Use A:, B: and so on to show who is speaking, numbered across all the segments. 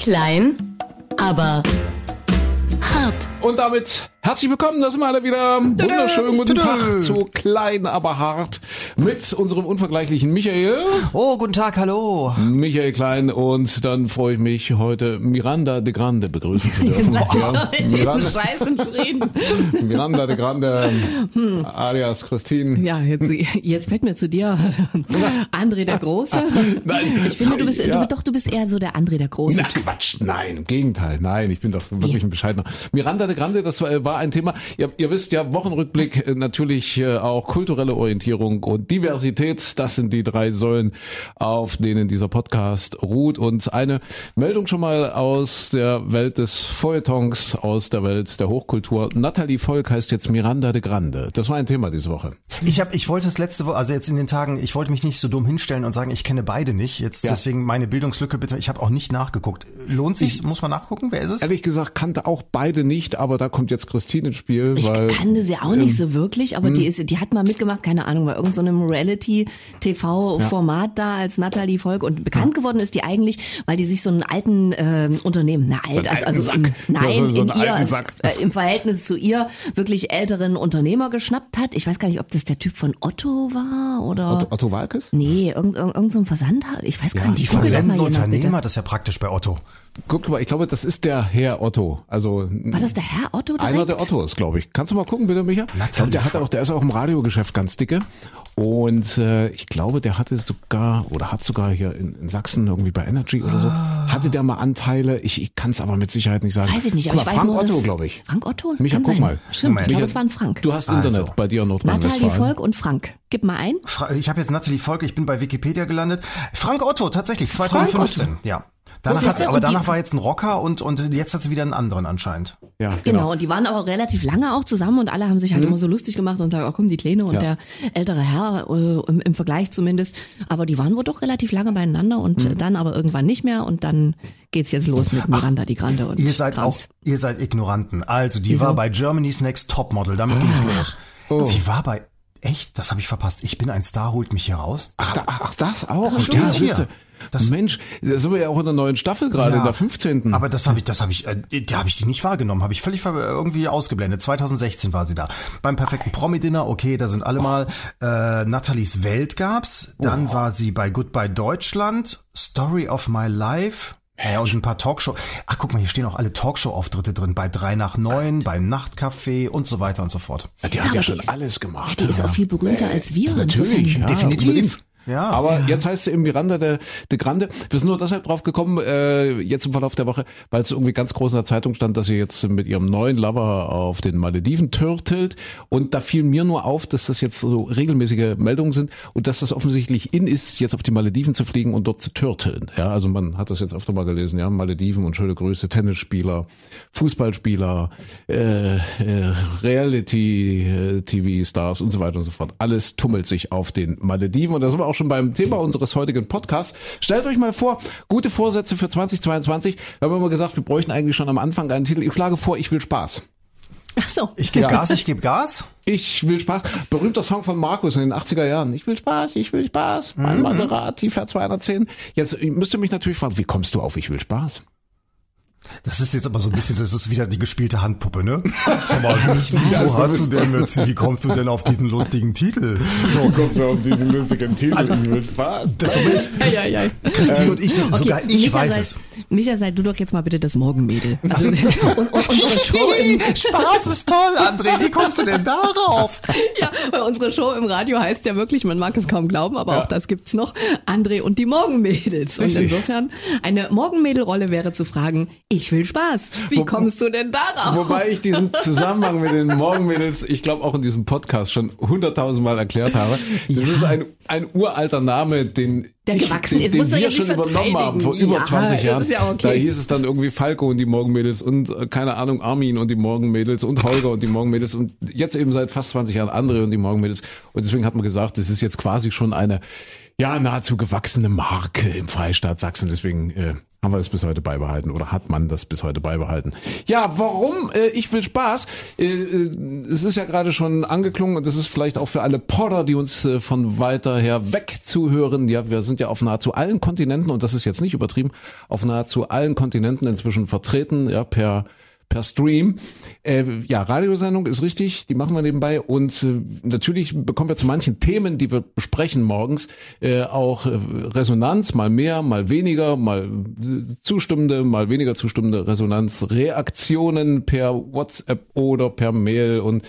A: Klein, aber hart.
B: Und damit herzlich willkommen, das sind wir alle wieder. Wunderschönen guten. Tag zu klein, aber hart mit unserem unvergleichlichen Michael.
C: Oh, guten Tag, hallo.
B: Michael Klein und dann freue ich mich heute Miranda de Grande begrüßen zu dürfen.
D: Doch
B: Ja, Miranda,
D: Scheiß in Frieden.
B: Miranda de Grande alias Christine.
D: Ja, jetzt, jetzt fällt mir zu dir André der Große.
B: Nein.
D: Ich finde, du bist,
B: Ja.
D: du, doch, du bist eher so der André der Große.
B: Na Quatsch, nein, im Gegenteil, nein, ich bin doch wirklich ein bescheidener. Miranda de Grande, das war, war ein Thema, ihr, ihr wisst ja, Wochenrückblick, äh, natürlich äh, auch kulturelle Orientierung und Diversität, das sind die drei Säulen, auf denen dieser Podcast ruht. Und eine Meldung schon mal aus der Welt des Feuilletons, aus der Welt der Hochkultur. Nathalie Volk heißt jetzt Miranda de Grande. Das war ein Thema diese Woche.
C: Ich habe, ich wollte es letzte Woche, also jetzt in den Tagen, ich wollte mich nicht so dumm hinstellen und sagen, ich kenne beide nicht. Jetzt
B: Ja.
C: deswegen meine Bildungslücke bitte. Ich habe auch nicht nachgeguckt. Lohnt sich? Muss man nachgucken? Wer ist es?
B: Ehrlich gesagt kannte auch beide nicht, aber da kommt jetzt Christine ins Spiel.
D: Ich
B: weil,
D: kannte sie auch nicht so wirklich, aber die ist, die hat mal mitgemacht, keine Ahnung, bei irgendeinem Reality-TV-Format da als Natalie Volk und bekannt geworden ist die eigentlich, weil die sich so einen alten ähm, Unternehmen, na alt,
B: einen
D: also, also
B: Sack.
D: nein,
B: Ja, so- so
D: in
B: einen
D: ihr,
B: alten Sack.
D: Äh, im Verhältnis zu ihr wirklich älteren Unternehmer geschnappt hat. Ich weiß gar nicht, ob das der Typ von Otto war oder
B: Otto, Otto Walkes?
D: nee, irgend, irgend, irgend so ein Versandhandel. Ich weiß gar nicht.
C: Die
D: Google doch mal
C: versenden
D: jemand, bitte.
C: Unternehmer, das ist ja praktisch bei Otto.
B: Guck mal, ich glaube, das ist der Herr Otto. Also
D: War das der Herr Otto direkt?
B: einer der Ottos, glaube ich. Kannst du mal gucken, bitte, Micha? Ich glaube, der hat auch, der ist auch im Radiogeschäft ganz dicke. Und äh, ich glaube, der hatte sogar oder hat sogar hier in, in Sachsen irgendwie bei Energy oder so,
D: Ah.
B: hatte der mal Anteile. Ich, ich kann es aber mit Sicherheit nicht sagen.
D: Weiß ich nicht,
B: Guck
D: aber
B: mal,
D: ich weiß
B: Frank
D: nur,
B: Otto,
D: dass-
B: glaube ich.
D: Frank Otto?
B: Micha,
D: Kann
B: guck
D: sein.
B: mal.
D: Stimmt, ich glaube, es war ein Frank.
B: Du hast
C: Also.
B: Internet bei dir in
D: Natalie
B: Nordrhein-Westfalen.
D: Volk und Frank. Gib mal ein.
C: Fra- Ich habe jetzt Natalie Volk, ich bin bei Wikipedia gelandet. Frank Otto, tatsächlich, 2015. Ja. Danach hat, aber danach war jetzt ein Rocker und, und jetzt hat sie wieder einen anderen anscheinend.
B: Ja,
D: Genau.
B: genau.
D: und die waren aber relativ lange auch zusammen und alle haben sich halt immer so lustig gemacht und sagen, oh komm, die Kleine und
B: Ja.
D: der ältere Herr, äh, im, im Vergleich zumindest. Aber die waren wohl doch relativ lange beieinander und äh, dann aber irgendwann nicht mehr und dann geht's jetzt los mit Miranda die Grande und
C: Ihr seid
D: Krams.
C: auch, ihr seid Ignoranten. Also, die
D: Wieso?
C: war bei Germany's Next Topmodel, damit ging's los.
B: Oh.
C: Sie war bei, echt, das habe ich verpasst. Ich bin ein Star, holt mich hier raus.
B: Ach, da, ach, das auch.
C: stimmt,
B: ja,
C: hier. Das-
B: Mensch, da sind wir ja auch in der neuen Staffel gerade,
C: Ja.
B: in der 15.
C: Aber das habe ich, das habe ich, äh, da habe ich die nicht wahrgenommen, habe ich völlig irgendwie ausgeblendet. 2016 war sie da. Beim perfekten Promi-Dinner, okay, da sind alle mal. Äh, Nathalies Welt gab's. Dann war sie bei Goodbye Deutschland, Story of My Life. Ja, und ein paar Talkshow. Ach, guck mal, hier stehen auch alle Talkshow-Auftritte drin. Bei drei nach neun, beim Nachtcafé und so weiter und so fort.
B: Ja, die
D: Ja,
B: hat ja schon alles gemacht.
D: Ja, die ist auch viel berühmter als wir.
B: Natürlich,
D: insofern.
B: ja,
C: Definitiv. Ja.
B: Aber jetzt heißt sie im Miranda de, de Grande. Wir sind nur deshalb drauf gekommen, äh, jetzt im Verlauf der Woche, weil es irgendwie ganz groß in der Zeitung stand, dass sie jetzt mit ihrem neuen Lover auf den Malediven turtelt. Und da fiel mir nur auf, dass das jetzt so regelmäßige Meldungen sind und dass das offensichtlich in ist, jetzt auf die Malediven zu fliegen und dort zu turteln. Ja, also man hat das jetzt öfter mal gelesen, ja, Malediven und schöne Grüße, Tennisspieler, Fußballspieler, äh, äh, Reality-TV-Stars und so weiter und so fort. Alles tummelt sich auf den Malediven und da sind wir auch schon beim Thema unseres heutigen Podcasts. Stellt euch mal vor, gute Vorsätze für 2022. Wir haben immer gesagt, wir bräuchten eigentlich schon am Anfang einen Titel. Ich schlage vor, ich will Spaß.
D: Ach so.
C: Ich gebe
B: Ja.
C: Gas, ich gebe Gas.
B: Ich will Spaß. Berühmter Song von Markus in den 80er Jahren. Ich will Spaß, ich will Spaß. Mein Maserati fährt 210. Jetzt müsst ihr mich natürlich fragen, wie kommst du auf Ich will Spaß?
C: Das ist jetzt aber so ein bisschen, das ist wieder die gespielte Handpuppe, ne? Sag mal, wieso hast du denn jetzt, wie kommst du denn auf diesen lustigen Titel? So,
B: kommst du auf diesen lustigen Titel?
C: Also-
B: Spaß.
C: das Dumme ist, Christ,
D: Ja, ja, ja.
C: Christine und ich, sogar ich
D: Micha,
C: weiß
D: sei,
C: es.
D: Micha, sei du doch jetzt mal bitte das Morgenmädel. Also, und, und unsere Show im,
C: Spaß ist toll, André. Wie kommst du denn darauf?
D: ja, weil unsere Show im Radio heißt ja wirklich, man mag es kaum glauben, aber auch das gibt's noch, André und die Morgenmädels. Und
B: Richtig.
D: insofern, eine Morgenmädelrolle wäre zu fragen, ich will Spaß. Wie
B: Wo-
D: kommst du denn darauf?
B: Wobei ich diesen Zusammenhang mit den Morgenmädels, ich glaube auch in diesem Podcast schon hunderttausendmal erklärt habe. Das ist ein, ein uralter Name, den,
D: Der
B: ich,
D: gewachsen
B: den,
D: ist.
B: den wir
D: ja
B: schon übernommen haben vor über
D: Ja,
B: 20
D: das
B: Jahren.
D: ja okay.
B: Da hieß es dann irgendwie Falco und die Morgenmädels und äh, keine Ahnung Armin und die Morgenmädels und Holger und die Morgenmädels und jetzt eben seit fast 20 Jahren André und die Morgenmädels. Und deswegen hat man gesagt, das ist jetzt quasi schon eine ja nahezu gewachsene Marke im Freistaat Sachsen. Deswegen äh, haben wir das bis heute beibehalten oder hat man das bis heute beibehalten. Ja, warum? Äh, ich will Spaß. Äh, äh, es ist ja gerade schon angeklungen und das ist vielleicht auch für alle Podder, die uns äh, von weiter her weg zuhören. Ja, wir sind ja auf nahezu allen Kontinenten und das ist jetzt nicht übertrieben, auf nahezu allen Kontinenten inzwischen vertreten, ja, per per Stream. Äh, ja, Radiosendung ist richtig, die machen wir nebenbei und äh, natürlich bekommen wir zu manchen Themen, die wir besprechen morgens, äh, auch äh, Resonanz, mal mehr, mal weniger, mal äh, zustimmende, mal weniger zustimmende Resonanzreaktionen per WhatsApp oder per Mail und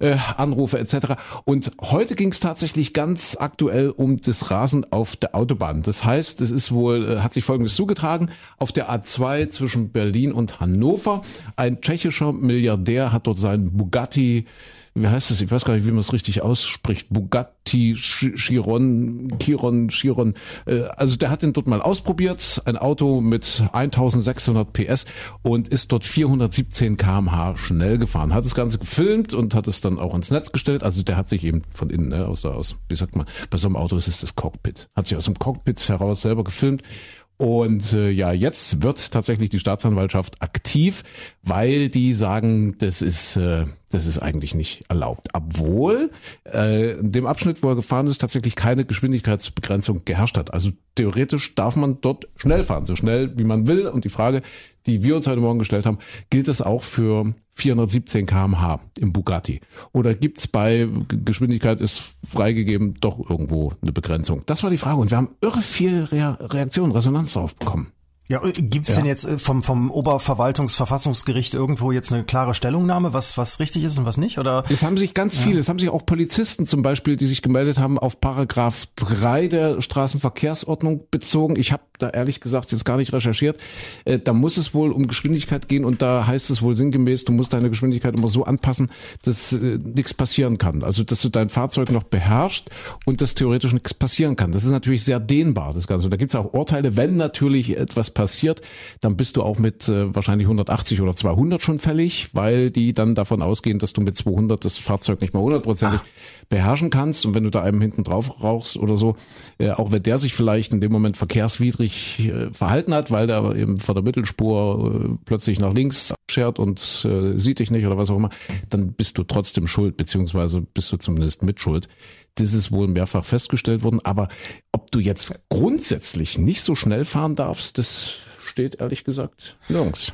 B: äh, Anrufe etc. Und heute ging es tatsächlich ganz aktuell um das Rasen auf der Autobahn. Das heißt, es ist wohl, äh, hat sich Folgendes zugetragen, auf der A2 zwischen Berlin und Hannover ein tschechischer Milliardär hat dort seinen Bugatti wie heißt es, ich weiß gar nicht, wie man es richtig ausspricht, Bugatti Chiron, Chiron, Chiron, äh, also der hat den dort mal ausprobiert, ein Auto mit 1600 PS und ist dort 417 kmh schnell gefahren, hat das Ganze gefilmt und hat es dann auch ins Netz gestellt, also der hat sich eben von innen, ne, aus, aus, wie sagt man, bei so einem Auto ist es das Cockpit, hat sich aus dem Cockpit heraus selber gefilmt und äh, ja, jetzt wird tatsächlich die Staatsanwaltschaft aktiv, weil die sagen, das ist, äh, das ist eigentlich nicht erlaubt. Obwohl äh, in dem Abschnitt, wo er gefahren ist, tatsächlich keine Geschwindigkeitsbegrenzung geherrscht hat. Also theoretisch darf man dort schnell fahren, so schnell wie man will. Und die Frage, die wir uns heute Morgen gestellt haben, gilt das auch für 417 kmh im Bugatti? Oder gibt's bei Geschwindigkeit ist freigegeben doch irgendwo eine Begrenzung? Das war die Frage und wir haben irre viel Re Reaktion, Resonanz drauf bekommen.
C: Ja, gibt es
B: Ja.
C: denn jetzt äh, vom, vom Oberverwaltungsverfassungsgericht irgendwo jetzt eine klare Stellungnahme, was, was richtig ist und was nicht? Oder
B: Es haben sich ganz viele, es haben sich auch Polizisten zum Beispiel, die sich gemeldet haben, auf Paragraph 3 der Straßenverkehrsordnung bezogen. Ich habe da ehrlich gesagt jetzt gar nicht recherchiert. Äh, da muss es wohl um Geschwindigkeit gehen und da heißt es wohl sinngemäß, du musst deine Geschwindigkeit immer so anpassen, dass äh, nichts passieren kann. Also dass du dein Fahrzeug noch beherrschst und dass theoretisch nichts passieren kann. Das ist natürlich sehr dehnbar, das Ganze. Und da gibt es auch Urteile, wenn natürlich etwas passiert, dann bist du auch mit äh, wahrscheinlich 180 oder 200 schon fällig, weil die dann davon ausgehen, dass du mit 200 das Fahrzeug nicht mehr hundertprozentig beherrschen kannst. Und wenn du da einem hinten drauf rauchst oder so, äh, auch wenn der sich vielleicht in dem Moment verkehrswidrig äh, verhalten hat, weil der eben vor der Mittelspur äh, plötzlich nach links schert und äh, sieht dich nicht oder was auch immer, dann bist du trotzdem schuld, beziehungsweise bist du zumindest mitschuld. Das ist wohl mehrfach festgestellt worden. Aber ob du jetzt grundsätzlich nicht so schnell fahren darfst, das steht ehrlich gesagt nirgends.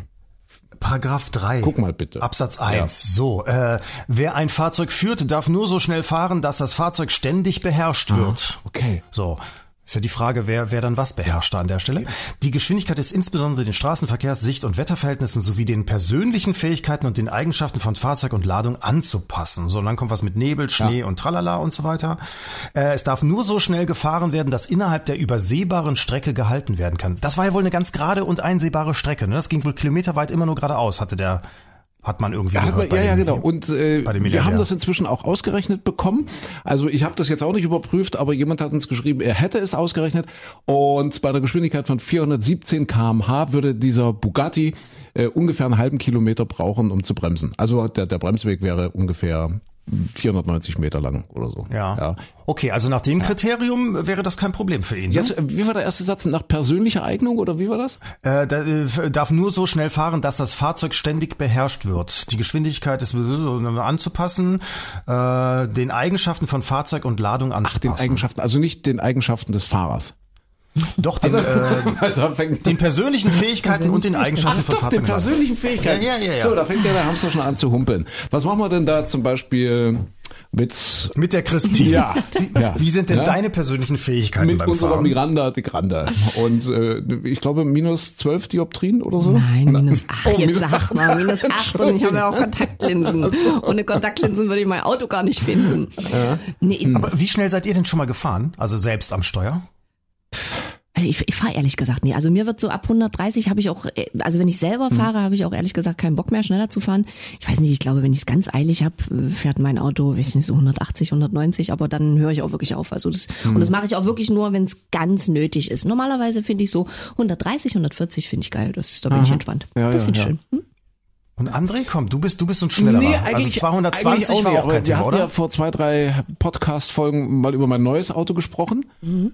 C: Paragraph 3.
B: Guck mal bitte.
C: Absatz 1. So, äh, wer ein Fahrzeug führt, darf nur so schnell fahren, dass das Fahrzeug ständig beherrscht wird.
B: Okay.
C: So. Ist ja die Frage, wer, wer dann was beherrscht da an der Stelle. Die Geschwindigkeit ist insbesondere den Straßenverkehrs-, Sicht- und Wetterverhältnissen sowie den persönlichen Fähigkeiten und den Eigenschaften von Fahrzeug und Ladung anzupassen. So, und dann kommt was mit Nebel, Schnee und Tralala und so weiter. Äh, es darf nur so schnell gefahren werden, dass innerhalb der übersehbaren Strecke gehalten werden kann. Das war ja wohl eine ganz gerade und einsehbare Strecke. Ne? Das ging wohl kilometerweit immer nur geradeaus, hatte der, hat man irgendwie
B: Ja, hat man, ja, ja,
C: den-
B: genau. Und äh, wir haben das inzwischen auch ausgerechnet bekommen. Also ich habe das jetzt auch nicht überprüft, aber jemand hat uns geschrieben, er hätte es ausgerechnet. Und bei einer Geschwindigkeit von 417 km/h würde dieser Bugatti äh, ungefähr einen halben Kilometer brauchen, um zu bremsen. Also der, der Bremsweg wäre ungefähr 490 Meter lang oder so.
C: Ja.
B: ja.
C: Okay, also nach dem Kriterium wäre das kein Problem für ihn.
B: Jetzt, äh, wie war der erste Satz? Nach persönlicher Eignung oder wie war das?
C: Äh, da, äh, darf nur so schnell fahren, dass das Fahrzeug ständig beherrscht wird. Die Geschwindigkeit ist äh, anzupassen, äh, den Eigenschaften von Fahrzeug und Ladung
B: Den
C: anzupassen.
B: Eigenschaften, also nicht den Eigenschaften des Fahrers.
C: Doch, den, äh,
B: da fängt
C: den persönlichen Fähigkeiten und den Eigenschaften von
B: Doch,
C: Fahrzeug
B: den persönlichen Fähigkeiten.
C: Ja, ja, ja, ja.
B: So, da fängt ja der Hamster schon an zu humpeln. Was machen wir denn da zum Beispiel mit,
C: Mit der Christine.
B: ja, ja.
C: Wie sind denn
B: Ja?
C: deine persönlichen Fähigkeiten
B: mit
C: beim
B: unserer
C: Fahren?
B: Miranda de Grande. Und äh, ich glaube minus 12 Dioptrien oder so.
D: Nein, minus acht.
B: Oh,
D: jetzt
B: minus
D: sag
B: acht.
D: mal, minus acht. Und ich habe ja auch Kontaktlinsen. Ohne Kontaktlinsen würde ich mein Auto gar nicht finden. Nee,
C: Aber wie schnell seid ihr denn schon mal gefahren? Also selbst am Steuer?
D: Also ich, ich fahre ehrlich gesagt nie. Also mir wird so ab 130 habe ich auch, äh, also wenn ich selber fahre, habe ich auch ehrlich gesagt keinen Bock mehr, schneller zu fahren. Ich weiß nicht, ich glaube, wenn ich es ganz eilig habe, fährt mein Auto, weiß nicht, so 180, 190, aber dann höre ich auch wirklich auf. Also das, und das mache ich auch wirklich nur, wenn es ganz nötig ist. Normalerweise finde ich so 130, 140 finde ich geil. Das, da bin ich entspannt.
B: Ja,
D: das
B: ja,
D: finde ich
B: ja.
D: schön. Hm?
C: Und André, komm, du bist, du bist ein schnellerer. also 220
B: eigentlich
C: war
B: nicht,
C: auch kein
B: wir
C: Thema,
B: hatten
C: oder?
B: ja vor zwei, drei Podcast-Folgen mal über mein neues Auto gesprochen.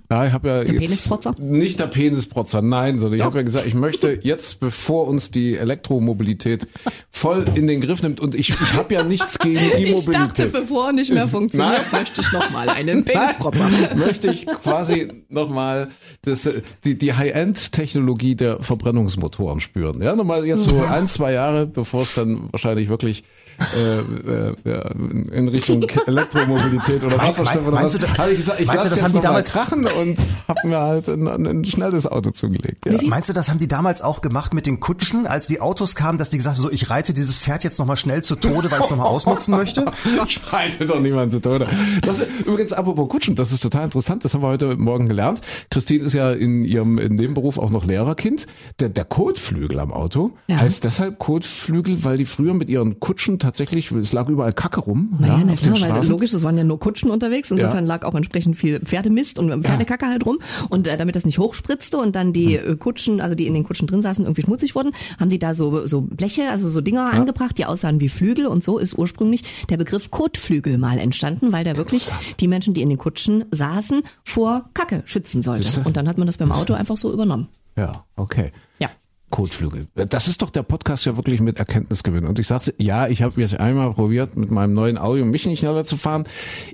B: Ja, ich habe ja
D: Der
B: jetzt
D: Penisprotzer?
B: nicht der Penisprotzer, nein, sondern ich habe ja gesagt, ich möchte jetzt, bevor uns die Elektromobilität voll in den Griff nimmt und ich, ich habe ja nichts gegen
D: Ich dachte,
B: E-Mobilität.
D: bevor nicht mehr funktioniert,
B: Nein.
D: möchte ich noch mal einen Penisprotzer.
B: möchte ich quasi nochmal das, äh, die, die High-End-Technologie der Verbrennungsmotoren spüren. Ja, nochmal jetzt so ein, zwei Jahre, bevor es dann wahrscheinlich wirklich äh, äh, in Richtung Elektromobilität oder Wasserstoff oder was.
C: meinst du da-
B: Habe ich gesagt, ich
C: meinst du,
B: lasse
C: das
B: jetzt
C: haben die damals-
B: krachen und habe mir halt ein, ein, schnelles Auto zugelegt. Ja.
C: Meinst du, das haben die damals auch gemacht mit den Kutschen, als die Autos kamen, dass die gesagt haben, so, ich reite dieses Pferd jetzt nochmal schnell zu Tode, weil ich es nochmal ausnutzen möchte?
B: Schreitet doch niemand zu Tode. Das übrigens, apropos Kutschen, das ist total interessant, das haben wir heute Morgen gelernt. Christine ist ja in ihrem in dem Beruf auch noch Lehrerkind. Der, der Kotflügel am Auto
D: Ja.
B: heißt deshalb Kotflügel, weil die früher mit ihren Kutschen tatsächlich, es lag überall Kacke rum.
D: Naja,
B: ja,
D: na
B: auf den
D: klar, weil
B: Straßen.
D: logisch, es waren ja nur Kutschen unterwegs. Insofern
B: Ja.
D: lag auch entsprechend viel Pferdemist und Pferdekacke halt rum. Und äh, damit das nicht hochspritzte und dann die
B: Hm.
D: äh, Kutschen, also die in den Kutschen drin saßen, irgendwie schmutzig wurden, haben die da so, so Bleche, also so Dinger angebracht, die aussahen wie Flügel. Und so ist ursprünglich der Begriff Kotflügel mal entstanden, weil der wirklich die Menschen, die in den Kutschen saßen, vor Kacke schützen sollte. Und dann hat man das beim Auto einfach so übernommen.
B: Ja, okay.
D: Ja.
B: Kotflügel. Das ist doch der Podcast ja wirklich mit Erkenntnisgewinn. Und ich sagte, ja, ich habe jetzt einmal probiert, mit meinem neuen Audio mich nicht schneller zu fahren.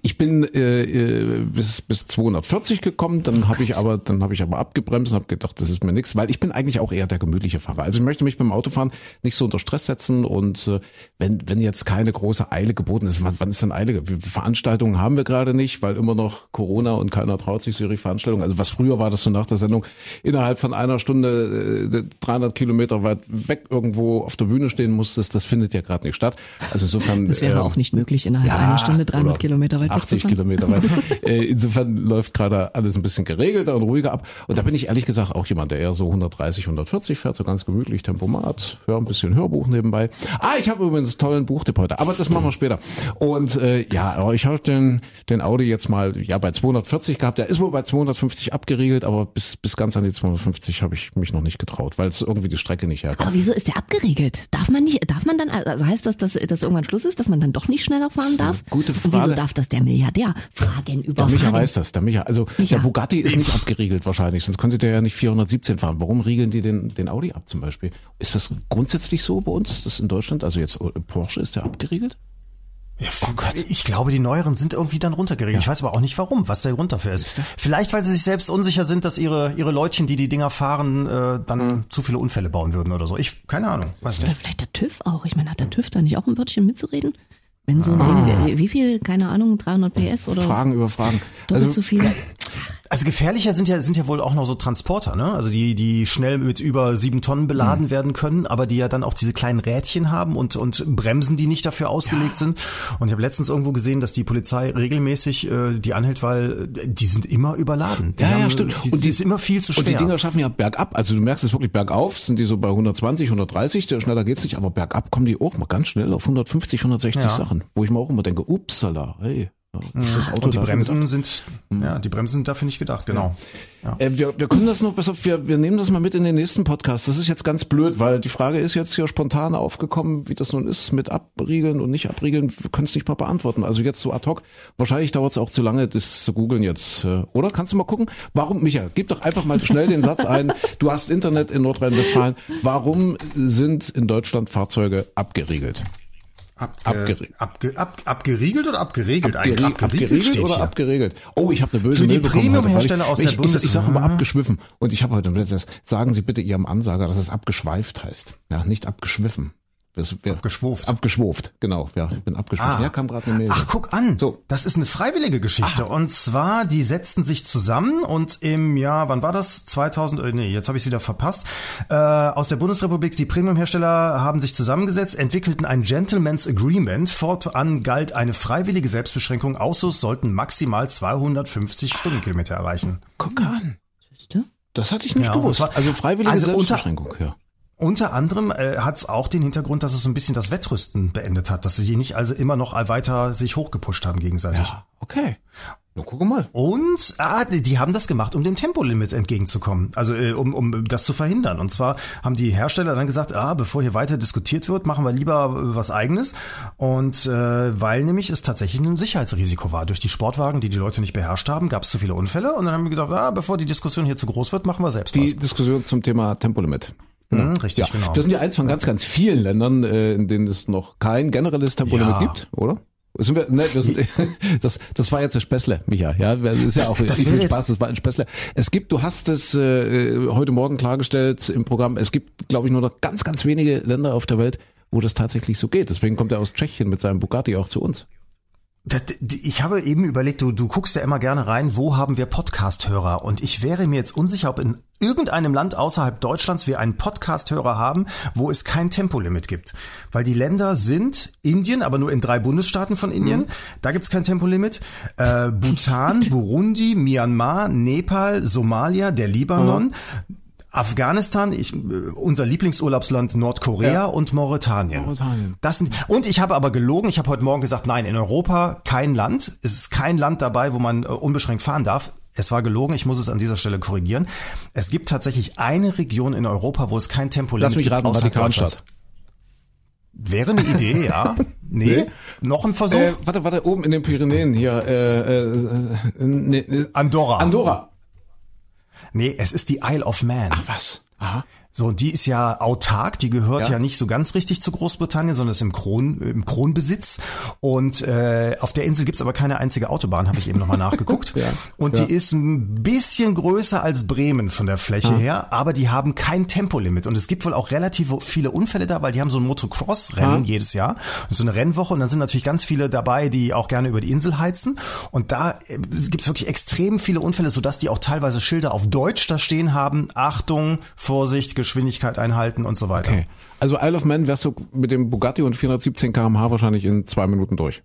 B: Ich bin äh, äh, bis bis 240 gekommen, dann habe ich aber dann habe ich aber abgebremst und habe gedacht, das ist mir nichts, weil ich bin eigentlich auch eher der gemütliche Fahrer. Also ich möchte mich beim Autofahren nicht so unter Stress setzen und äh, wenn wenn jetzt keine große Eile geboten ist, wann, wann ist denn Eile? Veranstaltungen haben wir gerade nicht, weil immer noch Corona und keiner traut sich solche Veranstaltungen. Also was früher war, dass du nach der Sendung innerhalb von einer Stunde äh, 300 Kilometer weit weg irgendwo auf der Bühne stehen musstest, das findet ja gerade nicht statt. Also insofern
D: Das wäre
B: ähm,
D: auch nicht möglich, innerhalb einer Stunde 300
B: oder
D: Kilometer weit
B: 80
D: wegzufahren.
B: Kilometer weit. äh, insofern läuft gerade alles ein bisschen geregelter und ruhiger ab. Und da bin ich ehrlich gesagt auch jemand, der eher so 130, 140 fährt, so ganz gemütlich Tempomat, hör ein bisschen Hörbuch nebenbei. Ah, ich habe übrigens einen tollen Buchtipp heute, aber das machen wir später. Und äh, ja, aber ich habe den, den Audi jetzt mal ja bei 240 gehabt. Der ist wohl bei 250 abgeriegelt, aber bis, bis ganz an die 250 habe ich mich noch nicht getraut, weil es irgendwie die Strecke nicht herkommt.
D: Aber wieso ist der abgeriegelt? Darf man nicht, darf man dann, also heißt das, dass, dass irgendwann Schluss ist, dass man dann doch nicht schneller fahren darf?
B: gute
D: Und wieso
B: Frage.
D: darf das der Milliardär? Fragen über
B: Der Micha
D: Fragen.
B: weiß das, der Micha. Also
D: Micha.
B: der Bugatti ist nicht abgeriegelt wahrscheinlich, sonst könnte der ja nicht 417 fahren. Warum riegeln die den, den Audi ab zum Beispiel? Ist das grundsätzlich so bei uns, das in Deutschland? Also jetzt äh, Porsche ist der abgeriegelt?
C: Ja, ich glaube, die neueren sind irgendwie dann runtergeregelt. Ich weiß aber auch nicht warum, was der Grund dafür ist. Vielleicht, weil sie sich selbst unsicher sind, dass ihre, ihre Leutchen, die die Dinger fahren, äh, dann zu viele Unfälle bauen würden oder so. Ich, keine Ahnung. Weiß
D: Oder
C: nicht.
D: vielleicht der TÜV auch. Ich meine, hat der TÜV da nicht auch ein Wörtchen mitzureden? Wenn so ein
B: Ah.
D: Ding, wie- wie viel, keine Ahnung, 300 PS oder
B: Fragen über Fragen.
D: doppelt
B: Also
D: so viel?
C: Also gefährlicher sind ja, sind ja wohl auch noch so Transporter, ne? Also die, die schnell mit über sieben Tonnen beladen werden können, aber die ja dann auch diese kleinen Rädchen haben und, und Bremsen, die nicht dafür ausgelegt sind. Und ich habe letztens irgendwo gesehen, dass die Polizei regelmäßig äh, die anhält, weil äh, die sind immer überladen. Die
B: Ja, ja,
C: haben-
B: stimmt.
C: Die, und die ist immer viel zu schwer.
B: Und die Dinger schaffen ja bergab. Also du merkst es wirklich bergauf, sind die so bei 120, 130, der schneller geht's nicht, aber bergab kommen die auch mal ganz schnell auf 150, 160
C: Ja.
B: Sachen. Wo ich mir auch immer denke, upsala, hey, ist das Auto
C: und die Bremsen sind, ja, die Bremsen sind dafür nicht gedacht, genau.
B: Äh, wir, wir können das noch besser, wir, wir nehmen das mal mit in den nächsten Podcast. Das ist jetzt ganz blöd, weil die Frage ist jetzt hier spontan aufgekommen, wie das nun ist mit abriegeln und nicht abriegeln. Wir können es nicht mal beantworten. Also jetzt so ad hoc. Wahrscheinlich dauert es auch zu lange, das zu googeln jetzt. äh, Oder? Kannst du mal gucken? Warum, Micha, gib doch einfach mal schnell den Satz ein. Du hast Internet in Nordrhein-Westfalen. Warum sind in Deutschland Fahrzeuge abgeriegelt? Abgere-
C: abge, ab, abgeriegelt oder abgeregelt?
B: Abgeri abgeriegelt oder
C: hier.
B: abgeregelt? Oh, ich habe eine böse
C: Für die Premium-Hersteller
B: ich-
C: aus der
B: ich, ich,
C: Bundes-
B: ich sage immer abgeschwiffen und ich habe heute letztens sagen Sie bitte Ihrem Ansager, dass es abgeschweift heißt. Ja, nicht abgeschwiffen. Das, ja,
C: Abgeschwuft.
B: Abgeschwuft, genau. Ja, ich bin abgeschwiffen. Ja, kam gerade eine Mail.
C: Ach, guck an.
B: So. Ah.
C: Das ist eine freiwillige Geschichte. Und zwar, die setzten sich zusammen und im Jahr, wann war das? 2000, äh, nee, jetzt habe ich es wieder verpasst. Äh, aus der Bundesrepublik, die Premiumhersteller haben sich zusammengesetzt, entwickelten ein Gentleman's Agreement. Fortan galt eine freiwillige Selbstbeschränkung. Autos sollten maximal 250 Stundenkilometer erreichen.
B: Guck an. Das hatte ich nicht
C: Ja,
B: gewusst.
C: und zwar-
B: also freiwillige
C: also unter-
B: Selbstbeschränkung, ja.
C: Unter anderem äh, hat es auch den Hintergrund, dass es so ein bisschen das Wettrüsten beendet hat, dass sie nicht also immer noch weiter sich hochgepusht haben gegenseitig.
B: Ja, okay. Na, guck mal.
C: Und ah, die, die haben das gemacht, um dem Tempolimit entgegenzukommen. Also äh, um, um das zu verhindern. Und zwar haben die Hersteller dann gesagt, ah, bevor hier weiter diskutiert wird, machen wir lieber äh, was eigenes. Und äh, weil nämlich es tatsächlich ein Sicherheitsrisiko war. Durch die Sportwagen, die die Leute nicht beherrscht haben, gab es zu viele Unfälle. Und dann haben wir gesagt, ah, bevor die Diskussion hier zu groß wird, machen wir selbst
B: Die
C: was.
B: Diskussion zum Thema Tempolimit.
C: Mhm, richtig,
B: Ja,
C: genau.
B: wir sind ja eins von ganz, ganz vielen Ländern, äh, in denen es noch kein generelles Tempolimit
C: Ja.
B: gibt, oder? Sind wir, ne, wir sind, das, das war jetzt ein Späßle, Micha. Ja, das ist ja
C: Das-
B: auch
C: das
B: ich
C: jetzt-
B: Spaß. Das war ein Späßle. Es gibt, du hast es äh, heute Morgen klargestellt im Programm. Es gibt, glaube ich, nur noch ganz, ganz wenige Länder auf der Welt, wo das tatsächlich so geht. Deswegen kommt er aus Tschechien mit seinem Bugatti auch zu uns.
C: Ich habe eben überlegt, du, du guckst ja immer gerne rein, wo haben wir Podcast-Hörer? Und ich wäre mir jetzt unsicher, ob in irgendeinem Land außerhalb Deutschlands wir einen Podcast-Hörer haben, wo es kein Tempolimit gibt. Weil die Länder sind Indien, aber nur in drei Bundesstaaten von Indien. Da gibt's kein Tempolimit. Äh, Bhutan, Burundi, Myanmar, Nepal, Somalia, der Libanon. Afghanistan, ich, äh, unser Lieblingsurlaubsland Nordkorea
B: Ja.
C: und Mauretanien.
B: Mauretanien.
C: Das sind, und ich habe aber gelogen. Ich habe heute Morgen gesagt, nein, in Europa kein Land. Es ist kein Land dabei, wo man äh, unbeschränkt fahren darf. Es war gelogen. Ich muss es an dieser Stelle korrigieren. Es gibt tatsächlich eine Region in Europa, wo es kein Tempolimit gibt.
B: raten, Vatikanstadt.
C: Deutschlands. Wäre eine Idee, ja. Nee. Noch ein Versuch?
B: Äh, warte, warte, oben in den Pyrenäen hier. Äh, äh, äh, ne, äh,
C: Andorra.
B: Andorra.
C: Nee, es ist die Isle of Man.
B: Ach was. Aha.
C: So, die ist ja autark, die gehört
B: Ja.
C: ja, nicht so ganz richtig zu Großbritannien, sondern ist im, Kron, im Kronbesitz. Und äh, auf der Insel gibt's aber keine einzige Autobahn, habe ich eben nochmal nachgeguckt.
B: Ja.
C: Und
B: Ja.
C: die ist ein bisschen größer als Bremen von der Fläche her, aber die haben kein Tempolimit. Und es gibt wohl auch relativ viele Unfälle da, weil die haben so ein Motocross-Rennen
B: Ah.
C: jedes Jahr. Das ist so eine Rennwoche und da sind natürlich ganz viele dabei, die auch gerne über die Insel heizen. Und da äh, gibt's wirklich extrem viele Unfälle, sodass die auch teilweise Schilder auf Deutsch da stehen haben. Achtung, Vorsicht, Geschwindigkeit einhalten und so weiter.
B: Okay. Also Isle of Man wärst du mit dem Bugatti und 417 km/h wahrscheinlich in zwei Minuten durch.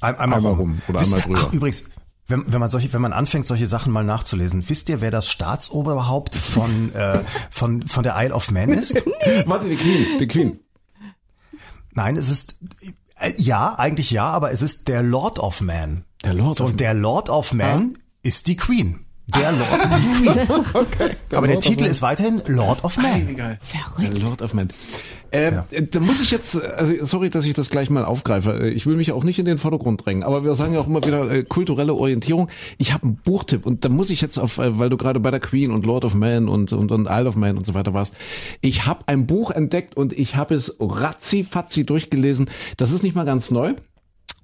C: Ein, einmal,
B: Einmal
C: rum.
B: rum oder
C: Wisst,
B: einmal drüber.
C: Ach, übrigens, wenn, wenn man solche, wenn man anfängt, solche Sachen mal nachzulesen, wisst ihr, wer das Staatsoberhaupt von, äh, von, von der Isle of Man ist?
B: Warte, die Queen, die Queen.
C: Nein, es ist, äh, ja, eigentlich ja, aber es ist der Lord of Man.
B: Der Lord
C: So,
B: of
C: und der Lord of Man ist die Queen. Der Lord, Queen.
B: Okay.
C: Aber der
B: Lord
C: Titel
B: of Man.
C: ist weiterhin Lord of Man.
D: Verrückt.
B: Der Lord of Man. Äh, Da muss ich jetzt, also sorry, dass ich das gleich mal aufgreife. Äh, Ich will mich auch nicht in den Vordergrund drängen, aber wir sagen ja auch immer wieder äh, kulturelle Orientierung. Ich habe einen Buchtipp und da muss ich jetzt auf, äh, weil du gerade bei der Queen und Lord of Man und, und, und Isle of Man und so weiter warst. Ich habe ein Buch entdeckt und ich habe es ratzi-fatzi durchgelesen. Das ist nicht mal ganz neu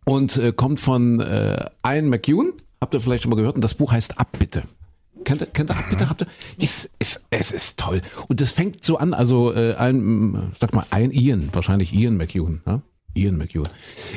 B: und äh, kommt von äh, Ian McEwan. Habt ihr vielleicht schon mal gehört? Und das Buch heißt Abbitte. Kennt ihr, kennt ihr Abbitte? Habt ihr? Ist, ist, es ist toll. Und das fängt so an, also äh, ein, mm, sag mal, ein Ian, wahrscheinlich Ian McEwan, ne? Ian McEwan.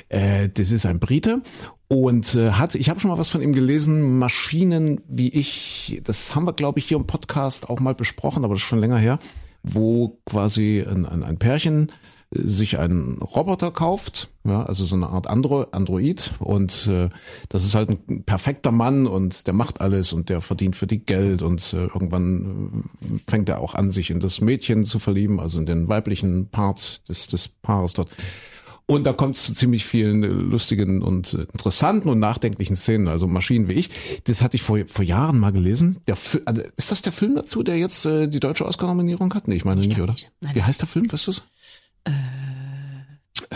B: Äh, das ist ein Brite und äh, hat, ich habe schon mal was von ihm gelesen, Maschinen wie ich, das haben wir, glaube ich, hier im Podcast auch mal besprochen, aber das ist schon länger her, wo quasi ein, ein, ein Pärchen sich einen Roboter kauft, ja, also so eine Art Andro Android und äh, das ist halt ein perfekter Mann und der macht alles und der verdient für die Geld und äh, irgendwann äh, fängt er auch an, sich in das Mädchen zu verlieben, also in den weiblichen Part des, des Paares dort. Und da kommt es zu ziemlich vielen lustigen und äh, interessanten und nachdenklichen Szenen, also Maschinen wie ich. Das hatte ich vor, vor Jahren mal gelesen. Der also ist das der Film dazu, der jetzt äh, die deutsche Oscar-Nominierung hat? Nee, ich meine nicht,
D: glaub
B: oder?
D: nicht.
B: Wie heißt der Film, weißt du es? Äh,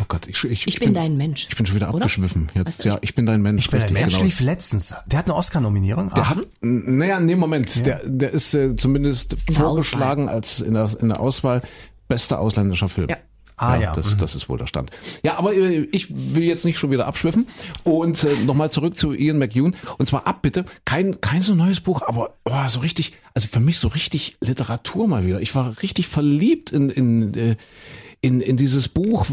B: oh Gott, ich, ich,
D: Ich bin dein Mensch.
B: Ich bin schon wieder
D: Oder?
B: abgeschwiffen. Jetzt,
D: Weißt du,
B: ja, ich bin dein Mensch.
C: Ich bin ein
B: richtig,
C: Mensch
B: genau.
C: lief letztens. Der hat eine Oscar-Nominierung.
B: Der hat, naja, nee, Moment, der, der ist äh, zumindest vorgeschlagen als in der, in der Auswahl bester ausländischer Film.
D: Ja.
C: Ah, ja.
B: Das, das ist wohl der Stand. Ja, aber äh, ich will jetzt nicht schon wieder abschwiffen. Und äh, nochmal zurück zu Ian McEwan. Und zwar ab bitte. Kein, kein so neues Buch, aber oh, so richtig, also für mich so richtig Literatur mal wieder. Ich war richtig verliebt in, in, äh, in, in dieses Buch.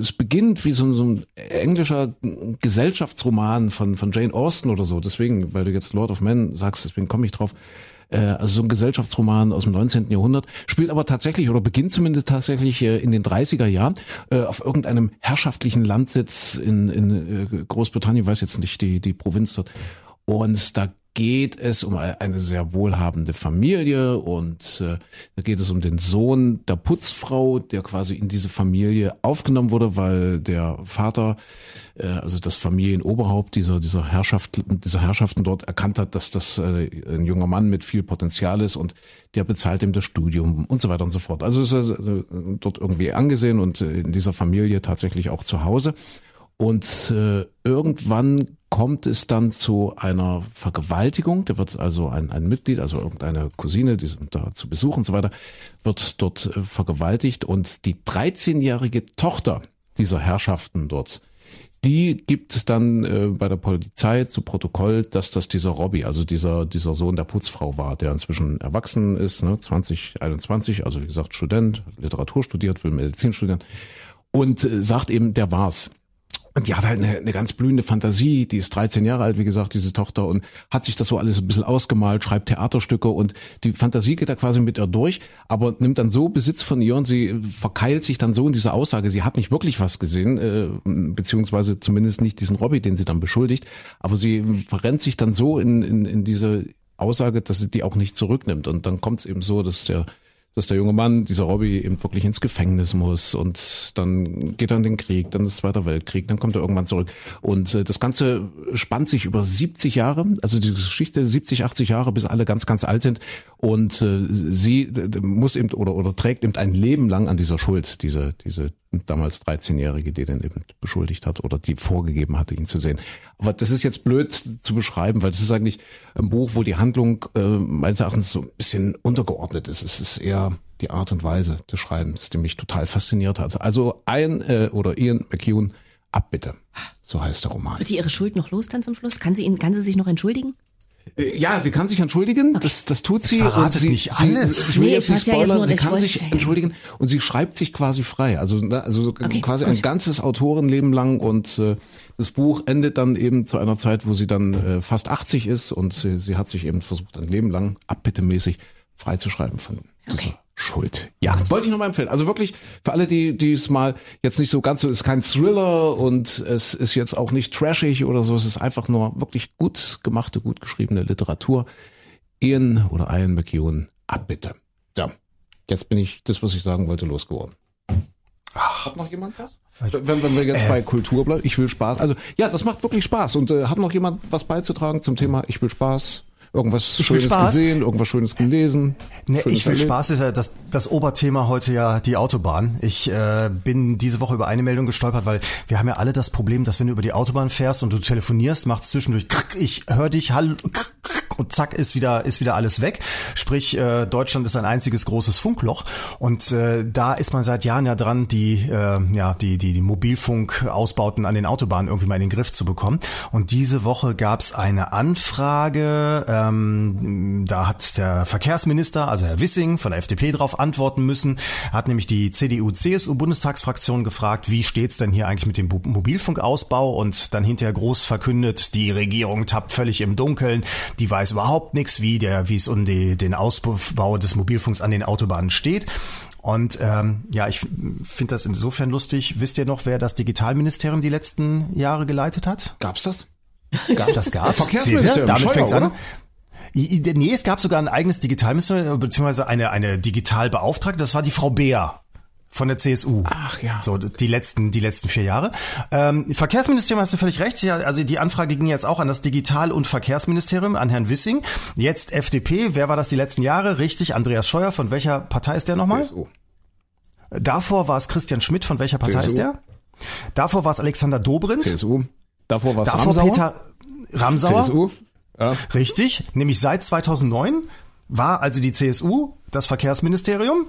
B: Es beginnt wie so, ein- so ein englischer Gesellschaftsroman von, von Jane Austen oder so. Deswegen, weil du jetzt Lord of Men sagst, deswegen komme ich drauf. Äh, Also so ein Gesellschaftsroman aus dem 19. Jahrhundert, spielt aber tatsächlich oder beginnt zumindest tatsächlich äh, in den 30er Jahren äh, auf irgendeinem herrschaftlichen Landsitz in, in äh, Großbritannien, weiß jetzt nicht die, die Provinz dort. Und da geht es um eine sehr wohlhabende Familie und äh, da geht es um den Sohn der Putzfrau, der quasi in diese Familie aufgenommen wurde, weil der Vater, äh, also das Familienoberhaupt dieser dieser Herrschaft, dieser Herrschaften dort erkannt hat, dass das äh, ein junger Mann mit viel Potenzial ist und der bezahlt ihm das Studium und so weiter und so fort. Also ist er äh, dort irgendwie angesehen und äh, in dieser Familie tatsächlich auch zu Hause. Und äh, irgendwann kommt es dann zu einer Vergewaltigung. Da wird also ein, ein Mitglied, also irgendeine Cousine, die sind da zu Besuch und so weiter, wird dort äh, vergewaltigt. Und die 13-jährige Tochter dieser Herrschaften dort, die gibt es dann äh, bei der Polizei zu Protokoll, dass das dieser Robby, also dieser, dieser Sohn der Putzfrau war, der inzwischen erwachsen ist, ne, 2021, also wie gesagt Student, Literatur studiert, will Medizin studieren und äh, sagt eben, der war's. Und die hat halt eine, eine ganz blühende Fantasie, die ist 13 Jahre alt, wie gesagt, diese Tochter, und hat sich das so alles ein bisschen ausgemalt, schreibt Theaterstücke und die Fantasie geht da quasi mit ihr durch, aber nimmt dann so Besitz von ihr und sie verkeilt sich dann so in dieser Aussage, sie hat nicht wirklich was gesehen, äh, beziehungsweise zumindest nicht diesen Robbie, den sie dann beschuldigt, aber sie verrennt sich dann so in, in, in diese Aussage, dass sie die auch nicht zurücknimmt. Und dann kommt es eben so, dass der dass der junge Mann, dieser Robbie, eben wirklich ins Gefängnis muss und dann geht er in den Krieg, dann ist Zweiter Weltkrieg, dann kommt er irgendwann zurück. Und äh, das Ganze spannt sich über 70 Jahre, also die Geschichte 70, 80 Jahre, bis alle ganz, ganz alt sind. Und äh, sie muss eben oder, oder trägt eben ein Leben lang an dieser Schuld, diese, diese damals 13-Jährige, die den eben beschuldigt hat oder die vorgegeben hatte, ihn zu sehen. Aber das ist jetzt blöd zu beschreiben, weil das ist eigentlich ein Buch, wo die Handlung äh, meines Erachtens so ein bisschen untergeordnet ist. Es ist eher die Art und Weise des Schreibens, die mich total fasziniert hat. Also Ian äh, oder Ian McEwan, ab bitte. So heißt der Roman.
D: Wird die ihre Schuld noch los dann zum Schluss? Kann sie ihn, kann sie sich noch entschuldigen?
B: Äh, ja, sie kann sich entschuldigen, das, das tut sie.
C: Verratet
B: sie,
C: nicht alles.
B: Sie, ich will
D: Nee,
B: jetzt
D: ich
B: nicht
D: hatte ja jetzt
B: spoilern,
D: nur-
B: sie kann sich entschuldigen und sie schreibt sich quasi frei. Also, ne, also
D: Okay,
B: quasi ein
D: gut.
B: ganzes Autorenleben lang und äh, das Buch endet dann eben zu einer Zeit, wo sie dann äh, fast 80 ist und sie, sie hat sich eben versucht, ein Leben lang abbittemäßig frei zu schreiben von dieser Schuld. Ja, wollte ich nochmal empfehlen. Also wirklich für alle, die die es mal jetzt nicht so ganz so ist, kein Thriller und es ist jetzt auch nicht trashig oder so. Es ist einfach nur wirklich gut gemachte, gut geschriebene Literatur. Ian oder Ian McEwan, ab bitte. So, jetzt bin ich das, was ich sagen wollte, losgeworden. Hat noch jemand was? Wenn, wenn wir jetzt bei Kultur bleiben, ich will Spaß. Also ja, das macht wirklich Spaß. Und äh, hat noch jemand was beizutragen zum Thema Ich will Spaß? Irgendwas
C: will
B: Schönes gesehen, irgendwas Schönes gelesen?
C: Ne,
B: Schönes
C: ich will
B: erlebt?
C: Spaß ist ja das, das Oberthema heute ja die Autobahn. Ich äh, bin diese Woche über eine Meldung gestolpert, weil wir haben ja alle das Problem, dass wenn du über die Autobahn fährst und du telefonierst, macht's zwischendurch krrk, ich höre dich, hallo krrk, und zack ist wieder ist wieder alles weg. Sprich, äh, Deutschland ist ein einziges großes Funkloch und äh, da ist man seit Jahren ja dran, die äh, ja die die, die Mobilfunkausbauten an den Autobahnen irgendwie mal in den Griff zu bekommen. Und diese Woche gab's eine Anfrage. Ähm, da hat der Verkehrsminister, also Herr Wissing von der FDP, darauf antworten müssen. Hat nämlich die CDU-CSU-Bundestagsfraktion gefragt, wie steht's denn hier eigentlich mit dem Mobilfunkausbau? Und dann hinterher groß verkündet, die Regierung tappt völlig im Dunkeln. Die weiß überhaupt nichts, wie der, wie es um die, den Ausbau des Mobilfunks an den Autobahnen steht. Und ähm, ja, ich finde das insofern lustig. Wisst ihr noch, wer das Digitalministerium die letzten Jahre geleitet hat?
B: Gab's das?
C: Gab, das gab's.
B: Verkehrsministerium?
C: Damit
B: Scheuer,
C: fängt's an.
B: oder?
C: Nee, es gab sogar ein eigenes Digitalministerium, beziehungsweise eine, eine Digitalbeauftragte. Das war die Frau Beer von der CSU.
B: Ach ja.
C: So, die letzten, die letzten vier Jahre. Ähm, Verkehrsministerium hast du völlig recht. Ja, also die Anfrage ging jetzt auch an das Digital- und Verkehrsministerium, an Herrn Wissing. Jetzt FDP. Wer war das die letzten Jahre? Richtig, Andreas Scheuer. Von welcher Partei ist der nochmal?
B: CSU.
C: Davor war es Christian Schmidt. Von welcher Partei
B: CSU.
C: ist der? Davor war es Alexander Dobrindt.
B: CSU. Davor war es
C: Davor
B: Ramsauer.
C: Peter Ramsauer.
B: CSU. Ja.
C: Richtig, nämlich seit 2009 war also die CSU das Verkehrsministerium.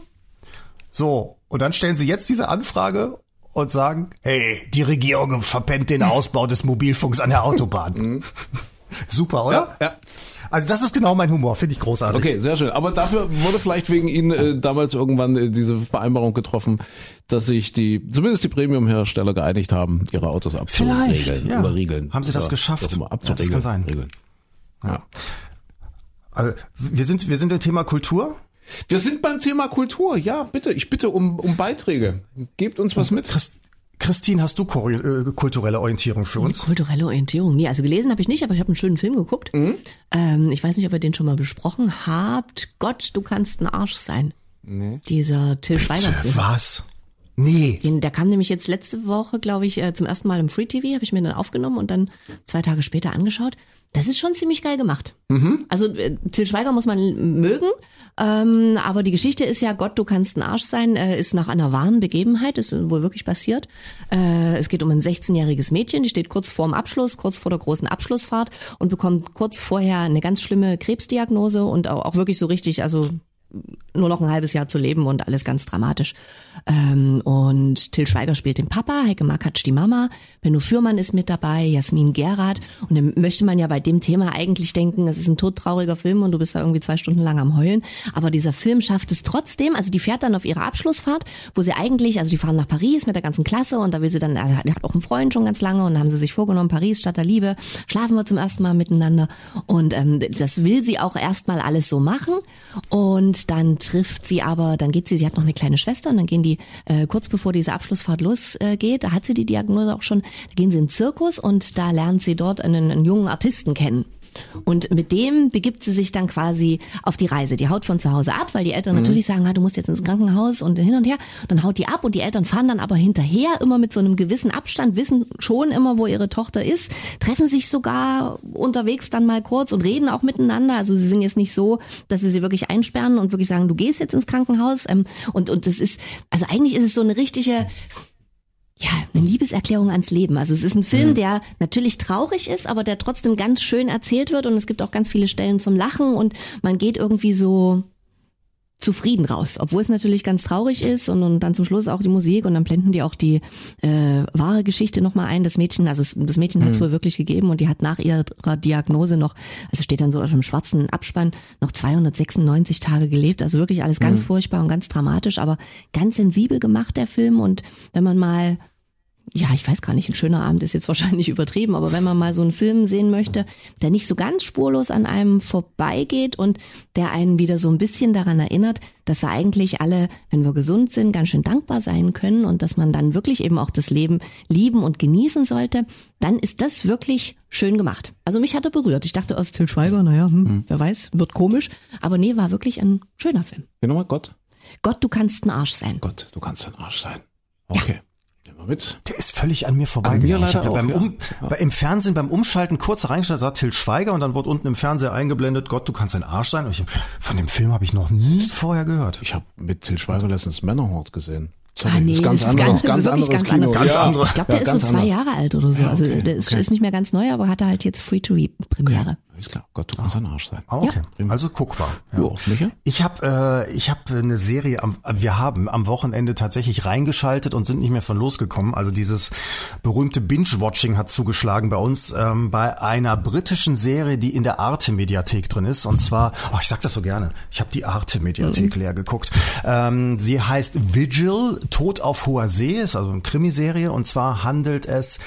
C: So, und dann stellen sie jetzt diese Anfrage und sagen, hey, die Regierung verpennt den Ausbau des Mobilfunks an der Autobahn. Super, oder?
B: Ja, ja.
C: Also das ist genau mein Humor, finde ich großartig.
B: Okay, sehr schön. Aber dafür wurde vielleicht wegen Ihnen äh, damals irgendwann äh, diese Vereinbarung getroffen, dass sich die, zumindest die Premium-Hersteller geeinigt haben, ihre Autos abzuregeln
C: Vielleicht, ja.
B: oder regeln.
C: Haben sie das geschafft?
B: immer,
C: Ja, das kann sein.
B: Ja.
C: Also, wir sind wir sind im Thema Kultur.
B: Wir sind beim Thema Kultur. Ja, bitte. Ich bitte um, um Beiträge. Gebt uns was mit.
C: Christ Christine, hast du äh, kulturelle Orientierung für uns?
D: Kulturelle Orientierung. Nee, also gelesen habe ich nicht, aber ich habe einen schönen Film geguckt. Mhm. Ähm, ich weiß nicht, ob ihr den schon mal besprochen habt. Gott, du kannst ein Arsch sein. Nee. Dieser Till Schweiger-Film.
C: Was? Nee.
D: Den, der kam nämlich jetzt letzte Woche, glaube ich, äh, zum ersten Mal im Free TV, habe ich mir dann aufgenommen und dann zwei Tage später angeschaut. Das ist schon ziemlich geil gemacht. Mhm. Also äh, Till Schweiger muss man mögen, ähm, aber die Geschichte ist ja, Gott, du kannst ein Arsch sein, äh, ist nach einer wahren Begebenheit, ist wohl wirklich passiert. Äh, es geht um ein 16-jähriges Mädchen, die steht kurz vorm Abschluss, kurz vor der großen Abschlussfahrt und bekommt kurz vorher eine ganz schlimme Krebsdiagnose und auch, auch wirklich so richtig, also nur noch ein halbes Jahr zu leben und alles ganz dramatisch. Ähm, und Till Schweiger spielt den Papa, Heike Makatsch die Mama, Benno Fürmann ist mit dabei, Jasmin Gerard. Und dann möchte man ja bei dem Thema eigentlich denken, es ist ein todtrauriger Film und du bist da irgendwie zwei Stunden lang am Heulen. Aber dieser Film schafft es trotzdem, also die fährt dann auf ihre Abschlussfahrt, wo sie eigentlich, also die fahren nach Paris mit der ganzen Klasse und da will sie dann, also hat auch einen Freund schon ganz lange und haben sie sich vorgenommen, Paris statt der Liebe, schlafen wir zum ersten Mal miteinander. Und ähm, das will sie auch erstmal alles so machen. Und dann trifft sie aber, dann geht sie, sie hat noch eine kleine Schwester und dann gehen die äh, kurz bevor diese Abschlussfahrt losgeht, äh, da hat sie die Diagnose auch schon, da gehen sie in den Zirkus und da lernt sie dort einen, einen jungen Artisten kennen. Und mit dem begibt sie sich dann quasi auf die Reise. Die haut von zu Hause ab, weil die Eltern mhm. natürlich sagen, ah, du musst jetzt ins Krankenhaus und hin und her. dann haut die ab und die Eltern fahren dann aber hinterher immer mit so einem gewissen Abstand, wissen schon immer, wo ihre Tochter ist, treffen sich sogar unterwegs dann mal kurz und reden auch miteinander. Also sie sind jetzt nicht so, dass sie sie wirklich einsperren und wirklich sagen, du gehst jetzt ins Krankenhaus. Ähm, und, und das ist, also eigentlich ist es so eine richtige, ja, eine Liebeserklärung ans Leben. Also es ist ein Film, der natürlich traurig ist, aber der trotzdem ganz schön erzählt wird und es gibt auch ganz viele Stellen zum Lachen und man geht irgendwie so zufrieden raus, obwohl es natürlich ganz traurig ist und, und dann zum Schluss auch die Musik und dann blenden die auch die äh, wahre Geschichte nochmal ein. Das Mädchen, also das Mädchen hat es mhm. wohl wirklich gegeben und die hat nach ihrer Diagnose noch, also steht dann so auf dem schwarzen Abspann, noch 296 Tage gelebt. Also wirklich alles ganz mhm. furchtbar und ganz dramatisch, aber ganz sensibel gemacht der Film und wenn man mal ja, ich weiß gar nicht, ein schöner Abend ist jetzt wahrscheinlich übertrieben, aber wenn man mal so einen Film sehen möchte, der nicht so ganz spurlos an einem vorbeigeht und der einen wieder so ein bisschen daran erinnert, dass wir eigentlich alle, wenn wir gesund sind, ganz schön dankbar sein können und dass man dann wirklich eben auch das Leben lieben und genießen sollte, dann ist das wirklich schön gemacht. Also mich hat er berührt. Ich dachte aus Till Schweiger, naja, hm, mhm. wer weiß, wird komisch. Aber nee, war wirklich ein schöner Film.
B: Wie nochmal Gott?
D: Gott, du kannst ein Arsch sein.
B: Gott, du kannst ein Arsch sein. Okay. Ja
C: mit. Der ist völlig an mir vorbeigegangen. An mir ich ja beim um, ja. Im Fernsehen beim Umschalten kurz reingestellt, sagt Till Schweiger und dann wurde unten im Fernseher eingeblendet, Gott, du kannst ein Arsch sein. Und ich, von dem Film habe ich noch nie vorher gehört.
B: Ich habe mit Till Schweiger letztens Männerhort gesehen.
D: Sorry, ah, nee, ist ganz anderes, ganz, ganz anderes ganz Kino.
C: Ganz andere.
D: Ich glaube, der ja, ist so zwei anders. Jahre alt oder so. Ja, also okay, also der ist, okay. ist, nicht mehr ganz neu, aber hatte halt jetzt Free-to-Premiere.
B: Okay. Ist klar. Gott, du kannst ah. ein Arsch sein.
C: Ah, okay. Ja. Also guck mal. Ja. Jo, Micha? Ich habe äh, ich habe eine Serie am wir haben am Wochenende tatsächlich reingeschaltet und sind nicht mehr von losgekommen. Also dieses berühmte Binge-Watching hat zugeschlagen bei uns ähm, bei einer britischen Serie, die in der Arte Mediathek drin ist und zwar, oh, ich sag das so gerne. Ich habe die Arte Mediathek mhm. leer geguckt. Ähm, sie heißt Vigil, Tod auf hoher See, ist also eine Krimiserie und zwar handelt es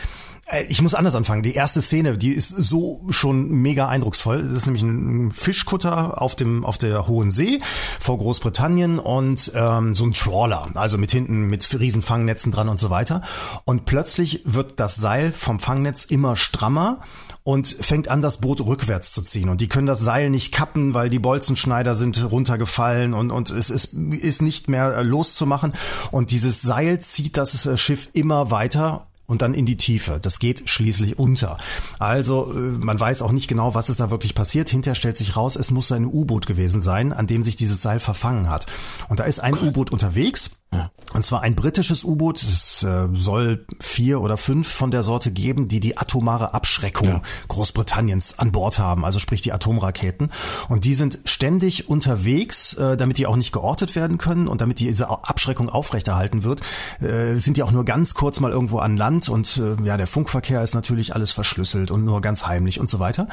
C: ich muss anders anfangen. Die erste Szene, die ist so schon mega eindrucksvoll. Das ist nämlich ein Fischkutter auf dem auf der Hohen See vor Großbritannien und ähm, so ein Trawler, also mit hinten mit riesen Fangnetzen dran und so weiter. Und plötzlich wird das Seil vom Fangnetz immer strammer und fängt an, das Boot rückwärts zu ziehen. Und die können das Seil nicht kappen, weil die Bolzenschneider sind runtergefallen und, und es ist, ist nicht mehr loszumachen. Und dieses Seil zieht das Schiff immer weiter und dann in die Tiefe. Das geht schließlich unter. Also äh, man weiß auch nicht genau, was ist da wirklich passiert. Hinterher stellt sich raus, es muss ein U-Boot gewesen sein, an dem sich dieses Seil verfangen hat. Und da ist ein U-Boot unterwegs ja. Und zwar ein britisches U-Boot. Es äh, soll vier oder fünf von der Sorte geben, die die atomare Abschreckung ja. Großbritanniens an Bord haben, also sprich die Atomraketen. Und die sind ständig unterwegs, äh, damit die auch nicht geortet werden können und damit diese Abschreckung aufrechterhalten wird, äh, sind die auch nur ganz kurz mal irgendwo an Land und ja, der Funkverkehr ist natürlich alles verschlüsselt und nur ganz heimlich und so weiter.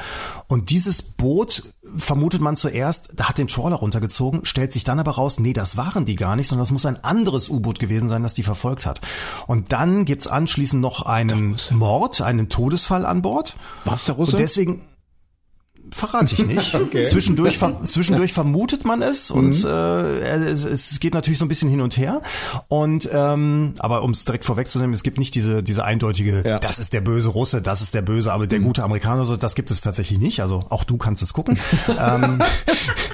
C: Und dieses Boot vermutet man zuerst, da hat den Trawler runtergezogen, stellt sich dann aber raus, nee, das waren die gar nicht, sondern das muss ein anderes U-Boot gewesen sein, das die verfolgt hat. Und dann gibt's anschließend noch einen Mord, einen Todesfall an Bord.
B: Was der Russe?
C: Und deswegen verrate ich nicht. okay. Zwischendurch, ver zwischendurch vermutet man es und mhm. äh, es, es geht natürlich so ein bisschen hin und her. Und ähm, aber um es direkt vorwegzunehmen, es gibt nicht diese diese eindeutige, ja. das ist der böse Russe, das ist der böse, aber der mhm. gute Amerikaner, so das gibt es tatsächlich nicht. Also auch du kannst es gucken. ähm,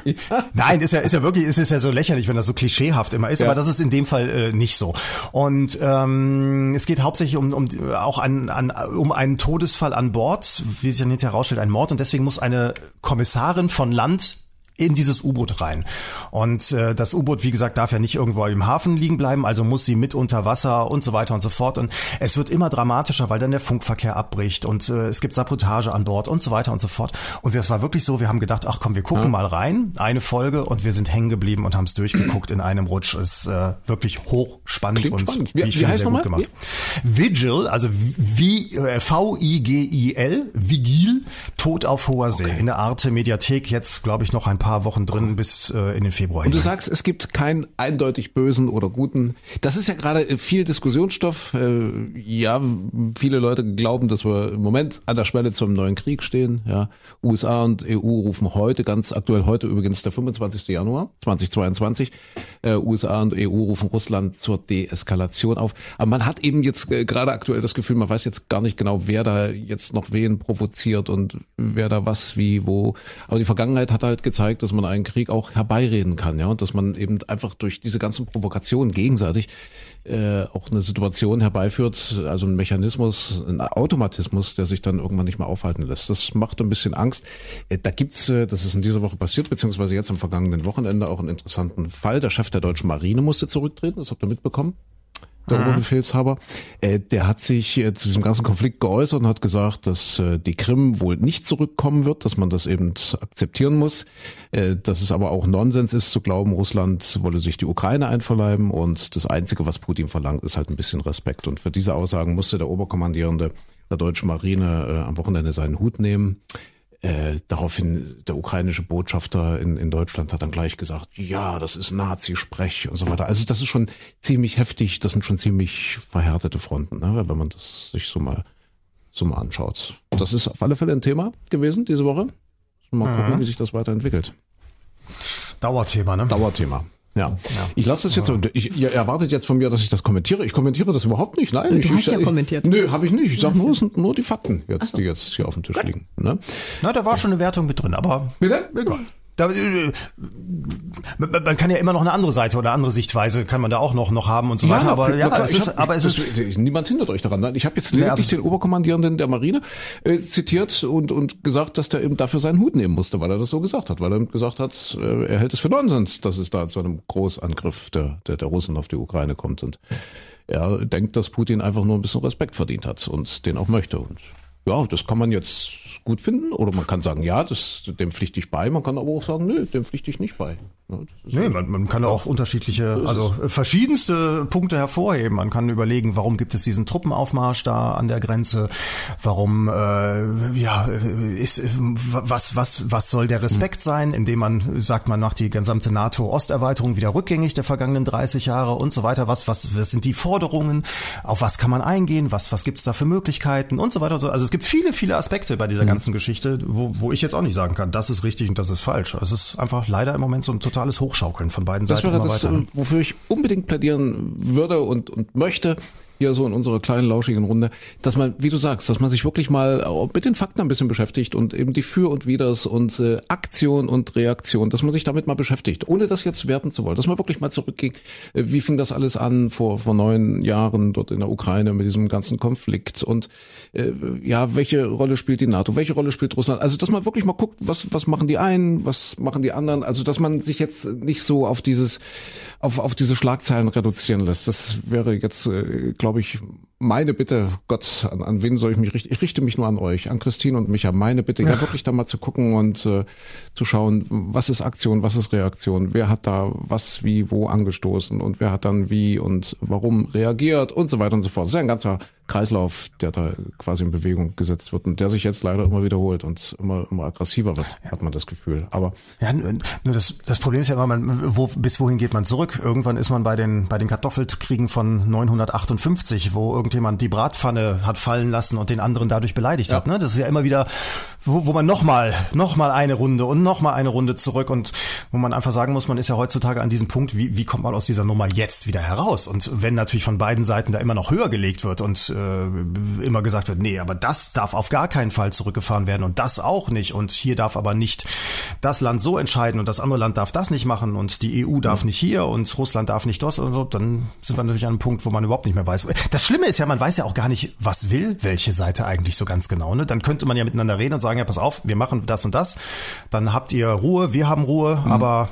C: ja. Nein, ist ja ist ja wirklich, ist, ist ja so lächerlich, wenn das so klischeehaft immer ist. Ja. Aber das ist in dem Fall äh, nicht so. Und ähm, es geht hauptsächlich um, um auch an, an um einen Todesfall an Bord, wie sich dann hinterher herausstellt, ein Mord und deswegen muss eine Kommissarin von Land in dieses U-Boot rein. Und äh, das U-Boot, wie gesagt, darf ja nicht irgendwo im Hafen liegen bleiben, also muss sie mit unter Wasser und so weiter und so fort. Und es wird immer dramatischer, weil dann der Funkverkehr abbricht und äh, es gibt Sabotage an Bord und so weiter und so fort. Und es war wirklich so, wir haben gedacht, ach komm, wir gucken ja. mal rein, eine Folge und wir sind hängen geblieben und haben es durchgeguckt in einem Rutsch. Ist äh, wirklich hochspannend
B: Klingt
C: und
B: spannend. Wie,
C: ich
B: wie
C: finde sehr gut gemacht. Vigil, also wie äh, V-I-G-I-L, Vigil, Tod auf hoher See. Okay. In der Arte Mediathek jetzt, glaube ich, noch ein paar Wochen drin bis äh, in den Februar.
B: Und du sagst, es gibt keinen eindeutig bösen oder guten. Das ist ja gerade viel Diskussionsstoff. Äh, ja, viele Leute glauben, dass wir im Moment an der Schwelle zum neuen Krieg stehen. Ja, USA und EU rufen heute, ganz aktuell heute übrigens der 25. Januar 2022, äh, USA und EU rufen Russland zur Deeskalation auf. Aber man hat eben jetzt äh, gerade aktuell das Gefühl, man weiß jetzt gar nicht genau, wer da jetzt noch wen provoziert und wer da was, wie, wo. Aber die Vergangenheit hat halt gezeigt, dass man einen Krieg auch herbeireden kann, ja, und dass man eben einfach durch diese ganzen Provokationen gegenseitig äh, auch eine Situation herbeiführt, also ein Mechanismus, ein Automatismus, der sich dann irgendwann nicht mehr aufhalten lässt. Das macht ein bisschen Angst. Äh, da gibt's, äh, das ist in dieser Woche passiert, beziehungsweise jetzt am vergangenen Wochenende auch einen interessanten Fall. Der Chef der deutschen Marine musste zurücktreten, das habt ihr mitbekommen der mhm. Oberbefehlshaber, äh, der hat sich äh, zu diesem ganzen Konflikt geäußert und hat gesagt, dass äh, die Krim wohl nicht zurückkommen wird, dass man das eben akzeptieren muss, äh, dass es aber auch Nonsens ist zu glauben, Russland wolle sich die Ukraine einverleiben und das Einzige, was Putin verlangt, ist halt ein bisschen Respekt. Und für diese Aussagen musste der Oberkommandierende der deutschen Marine äh, am Wochenende seinen Hut nehmen. Äh, daraufhin der ukrainische Botschafter in, in Deutschland hat dann gleich gesagt, ja, das ist Nazi-Sprech und so weiter. Also das ist schon ziemlich heftig, das sind schon ziemlich verhärtete Fronten, ne, wenn man das sich so mal so mal anschaut. Das ist auf alle Fälle ein Thema gewesen diese Woche. Mal gucken, mhm. wie sich das weiterentwickelt.
C: Dauerthema, ne?
B: Dauerthema. Ja. ja. Ich lasse das jetzt so. Ich, ihr erwartet jetzt von mir, dass ich das kommentiere. Ich kommentiere das überhaupt nicht. Nein.
D: Du
B: ich,
D: hast
B: ich,
D: ja ich, kommentiert.
B: Nö, habe ich nicht. Ich sage nur, nur die Fakten jetzt, die jetzt hier auf dem Tisch liegen. Ne?
C: Na, da war schon eine Wertung mit drin, aber.
B: Bitte?
C: Egal. Da, äh, man kann ja immer noch eine andere Seite oder andere Sichtweise kann man da auch noch noch haben und so ja, weiter. Aber ja,
B: es ist, hab, aber es ist das, niemand hindert euch daran. Ich habe jetzt lediglich den Oberkommandierenden der Marine äh, zitiert und und gesagt, dass der eben dafür seinen Hut nehmen musste, weil er das so gesagt hat, weil er gesagt hat, äh, er hält es für Nonsens, dass es da zu einem Großangriff der der, der Russen auf die Ukraine kommt und er denkt, dass Putin einfach nur ein bisschen Respekt verdient hat und den auch möchte und ja, das kann man jetzt gut finden oder man kann sagen, ja, das, dem pflichte ich bei. Man kann aber auch sagen, nö, dem pflichte ich nicht bei.
C: Nee, man, man kann auch unterschiedliche, also verschiedenste Punkte hervorheben. Man kann überlegen, warum gibt es diesen Truppenaufmarsch da an der Grenze? Warum, äh, ja, ist, was, was, was soll der Respekt sein, indem man sagt, man macht die gesamte NATO-Osterweiterung wieder rückgängig der vergangenen 30 Jahre und so weiter. Was, was, was sind die Forderungen? Auf was kann man eingehen? Was, was gibt es da für Möglichkeiten und so weiter? Also es gibt viele, viele Aspekte bei dieser mhm. ganzen Geschichte, wo, wo ich jetzt auch nicht sagen kann, das ist richtig und das ist falsch. Es ist einfach leider im Moment so ein totales Hochschaukeln von beiden
B: das
C: Seiten.
B: Das wäre das, weiter. wofür ich unbedingt plädieren würde und, und möchte, hier so in unserer kleinen lauschigen Runde, dass man, wie du sagst, dass man sich wirklich mal mit den Fakten ein bisschen beschäftigt und eben die Für und Widers und äh, Aktion und Reaktion, dass man sich damit mal beschäftigt, ohne das jetzt werten zu wollen, dass man wirklich mal zurückgeht, äh, wie fing das alles an vor vor neun Jahren dort in der Ukraine mit diesem ganzen Konflikt und äh, ja, welche Rolle spielt die NATO, welche Rolle spielt Russland? Also, dass man wirklich mal guckt, was was machen die einen, was machen die anderen, also dass man sich jetzt nicht so auf dieses auf auf diese Schlagzeilen reduzieren lässt. Das wäre jetzt äh, glaube ich, meine Bitte, Gott, an, an wen soll ich mich richten? Ich richte mich nur an euch, an Christine und Micha. Meine Bitte, ja, wirklich da mal zu gucken und äh, zu schauen, was ist Aktion, was ist Reaktion, wer hat da was, wie, wo angestoßen und wer hat dann wie und warum reagiert und so weiter und so fort. Das ist ja ein ganzer Kreislauf, der da quasi in Bewegung gesetzt wird und der sich jetzt leider immer wiederholt und immer, immer aggressiver wird, hat man das Gefühl. Aber
C: ja, nur das, das Problem ist ja immer, man, wo, bis wohin geht man zurück? Irgendwann ist man bei den bei den Kartoffelkriegen von 958, wo irgendjemand die Bratpfanne hat fallen lassen und den anderen dadurch beleidigt ja. hat. Ne? Das ist ja immer wieder, wo, wo man nochmal, nochmal eine Runde und nochmal eine Runde zurück und wo man einfach sagen muss, man ist ja heutzutage an diesem Punkt, wie, wie kommt man aus dieser Nummer jetzt wieder heraus? Und wenn natürlich von beiden Seiten da immer noch höher gelegt wird und äh, immer gesagt wird, nee, aber das darf auf gar keinen Fall zurückgefahren werden und das auch nicht und hier darf aber nicht das Land so entscheiden und das andere Land darf das nicht machen und die EU darf nicht hier und Russland darf nicht das und so, dann sind wir natürlich an einem Punkt, wo man überhaupt nicht mehr weiß. Das Schlimme ist ja, man weiß ja auch gar nicht, was will welche Seite eigentlich so ganz genau. Ne? Dann könnte man ja miteinander reden und sagen, ja, pass auf, wir machen das und das, dann habt ihr Ruhe, wir haben Ruhe, mhm. aber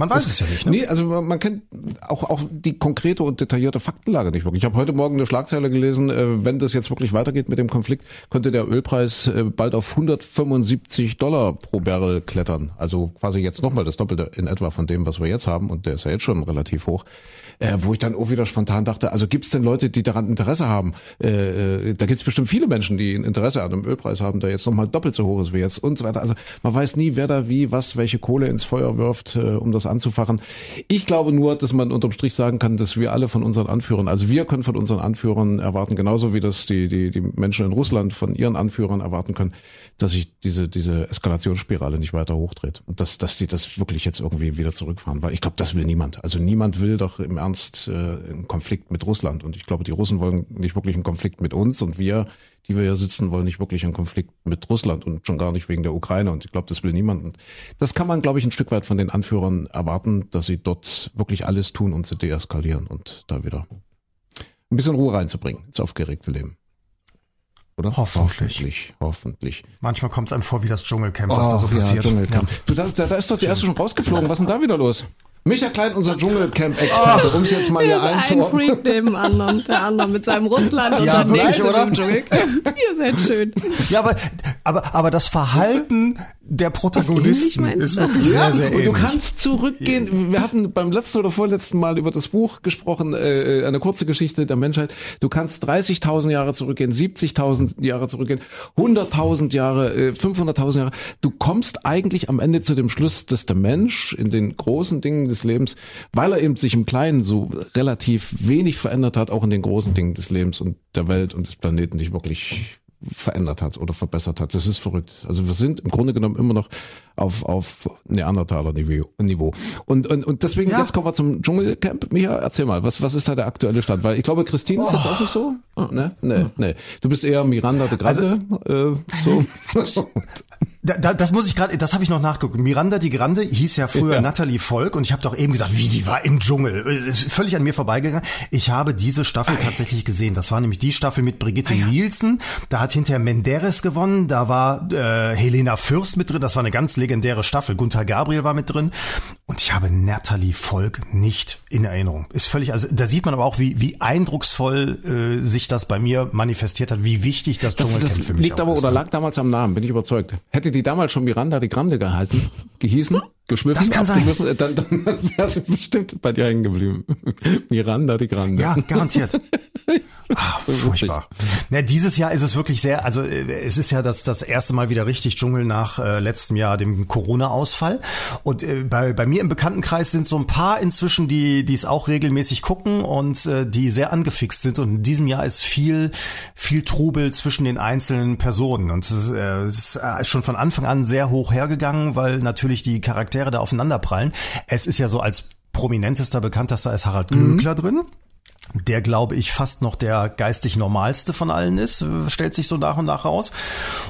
C: man weiß das, es ja nicht. Ne?
B: Nee, also man, kennt auch, auch die konkrete und detaillierte Faktenlage nicht wirklich. Ich habe heute Morgen eine Schlagzeile gelesen, äh, wenn das jetzt wirklich weitergeht mit dem Konflikt, könnte der Ölpreis äh, bald auf 175 Dollar pro Barrel klettern. Also quasi jetzt nochmal das Doppelte in etwa von dem, was wir jetzt haben. Und der ist ja jetzt schon relativ hoch äh, wo ich dann auch wieder spontan dachte, also gibt es denn Leute, die daran Interesse haben? Da gibt es bestimmt viele Menschen, die ein Interesse an einem Ölpreis haben, der jetzt nochmal doppelt so hoch ist wie jetzt und so weiter. Also man weiß nie, wer da wie, was, welche Kohle ins Feuer wirft, um das anzufachen. Ich glaube nur, dass man unterm Strich sagen kann, dass wir alle von unseren Anführern, also wir können von unseren Anführern erwarten, genauso wie das die, die, die Menschen in Russland von ihren Anführern erwarten können, dass sich diese, diese Eskalationsspirale nicht weiter hochdreht und dass, dass die das wirklich jetzt irgendwie wieder zurückfahren. Weil ich glaube, das will niemand. Also niemand will doch im Ernst äh, einen Konflikt mit Russland. Und ich glaube, die Russen wollen nicht wirklich einen Konflikt mit uns und wir, die wir hier sitzen, wollen nicht wirklich einen Konflikt mit Russland und schon gar nicht wegen der Ukraine. Und ich glaube, das will niemand. Und das kann man, glaube ich, ein Stück weit von den Anführern erwarten, dass sie dort wirklich alles tun, um zu deeskalieren und da wieder ein bisschen Ruhe reinzubringen ins aufgeregte Leben
C: oder? Hoffentlich. Hoffentlich.
B: Hoffentlich.
C: Manchmal kommt es einem vor wie das Dschungelcamp, was oh, da so passiert.
B: Ja, ja. Du, da, da ist doch die erste schon rausgeflogen. Was ist denn da wieder los? Micha Klein, unser Dschungelcamp-Experte, um es jetzt mal hier einzuordnen.
D: Ein Freak neben anderen, der andere mit seinem Russland und
C: ja, dann wirklich, oder?
D: Dschungelcamp. Ihr seid schön.
C: Ja, aber, aber, aber das Verhalten der Protagonisten ist wirklich sehr, sehr ähnlich.
B: Du kannst zurückgehen. Wir hatten beim letzten oder vorletzten Mal über das Buch gesprochen, äh, eine kurze Geschichte der Menschheit. Du kannst 30.000 Jahre zurückgehen, 70.000 Jahre zurückgehen, 100.000 Jahre, äh, 500.000 Jahre. Du kommst eigentlich am Ende zu dem Schluss, dass der Mensch in den großen Dingen des Lebens, weil er eben sich im Kleinen so relativ wenig verändert hat, auch in den großen Dingen des Lebens und der Welt und des Planeten nicht wirklich verändert hat oder verbessert hat. Das ist verrückt. Also wir sind im Grunde genommen immer noch auf, auf Neandertaler-Niveau. Und, und, und deswegen, ja. jetzt kommen wir zum Dschungelcamp. Micha, erzähl mal, was, was ist da der aktuelle Stand? Weil ich glaube, Christine ist jetzt auch nicht so. Ne? Nee, nee. Du bist eher Miranda de Grande. Also, äh, so.
C: Da, da, das muss ich gerade, das habe ich noch nachgeguckt. Miranda die Grande hieß ja früher ja. Natalie Volk und ich habe doch eben gesagt, wie die war im Dschungel. Ist völlig an mir vorbeigegangen. Ich habe diese Staffel Ei. tatsächlich gesehen. Das war nämlich die Staffel mit Brigitte ah, ja. Nielsen. Da hat hinterher Menderes gewonnen. Da war äh, Helena Fürst mit drin. Das war eine ganz legendäre Staffel. Gunther Gabriel war mit drin. Und ich habe Natalie Volk nicht in Erinnerung. Ist völlig, also da sieht man aber auch, wie, wie eindrucksvoll äh, sich das bei mir manifestiert hat, wie wichtig das Dschungelcamp das, das für mich
B: liegt aber
C: ist.
B: Oder lag damals am Namen, bin ich überzeugt. Hätte hätte die damals schon Miranda die Grande geheißen, gehießen, geschwiffen,
C: das kann sein.
B: dann, dann wäre sie bestimmt bei dir hängen geblieben. Miranda die Grande.
C: Ja, garantiert. Ach, furchtbar. Ja, dieses Jahr ist es wirklich sehr, also äh, es ist ja das, das erste Mal wieder richtig Dschungel nach äh, letztem Jahr, dem Corona-Ausfall. Und äh, bei, bei mir im Bekanntenkreis sind so ein paar inzwischen, die die es auch regelmäßig gucken und äh, die sehr angefixt sind. Und in diesem Jahr ist viel, viel Trubel zwischen den einzelnen Personen. Und es, äh, ist äh, schon von Anfang an sehr hoch hergegangen, weil natürlich die Charaktere da aufeinanderprallen. Es ist ja so als prominentester, bekanntester ist Harald Glöckler mhm. drin der, glaube ich, fast noch der geistig normalste von allen ist, stellt sich so nach und nach raus.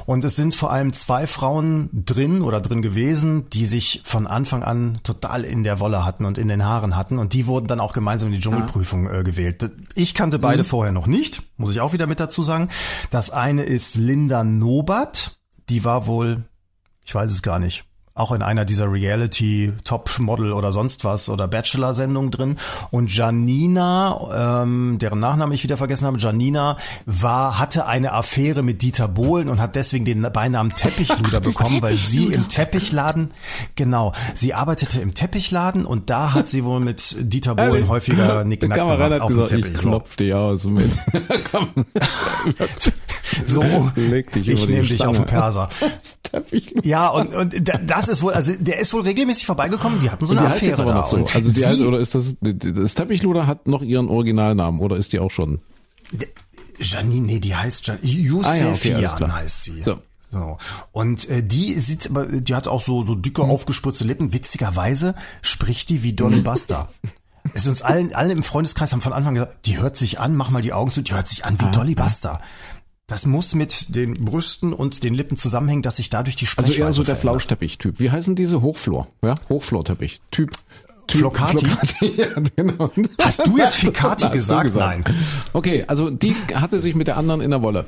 C: Und es sind vor allem zwei Frauen drin oder drin gewesen, die sich von Anfang an total in der Wolle hatten und in den Haaren hatten. Und die wurden dann auch gemeinsam in die Dschungelprüfung äh, gewählt. Ich kannte beide mhm. vorher noch nicht, muss ich auch wieder mit dazu sagen. Das eine ist Linda Nobat. Die war wohl, ich weiß es gar nicht, auch in einer dieser Reality Top Model oder sonst was oder Bachelor Sendungen drin. Und Janina ähm, deren Nachnamen ich wieder vergessen habe Janina war hatte eine Affäre mit Dieter Bohlen und hat deswegen den Beinamen Teppichluder bekommen Teppichluder. weil sie im Teppichladen genau sie arbeitete im Teppichladen und da hat sie wohl mit Dieter Bohlen häufiger Nicknack gemacht auf dem Teppich
B: ich klopf dich aus mit.
C: So ich nehme dich auf den Perser. Ja und und das das ist wohl, also der ist wohl regelmäßig vorbeigekommen. Die hatten so eine Affäre jetzt aber
B: noch so. Also die heißt, oder ist das das Teppichluder hat noch ihren Originalnamen oder ist die auch schon?
C: Janine, nee, die heißt Jan Yusefian
B: Ah ja, okay,
C: heißt sie.
B: So.
C: So. Und äh, die sieht, aber, die hat auch so so dicke
B: Mhm.
C: aufgespritzte Lippen. Witzigerweise spricht die wie Dolly Buster. Es ist uns allen, alle im Freundeskreis haben von Anfang gesagt, die hört sich an, mach mal die Augen zu, die hört sich an wie
B: Ah,
C: Dolly Buster. Das muss mit den Brüsten und den Lippen zusammenhängen, dass sich dadurch die
B: Also
C: Sprechweise
B: eher so der. Flauschteppich-Typ. Wie heißen diese Hochflor? Ja, Hochflorteppich. Typ. typ
C: Flocati?
B: ja, genau.
C: Hast du jetzt Ficati
B: du
C: gesagt? Nein.
B: Okay, also die hatte sich mit der anderen in der Wolle.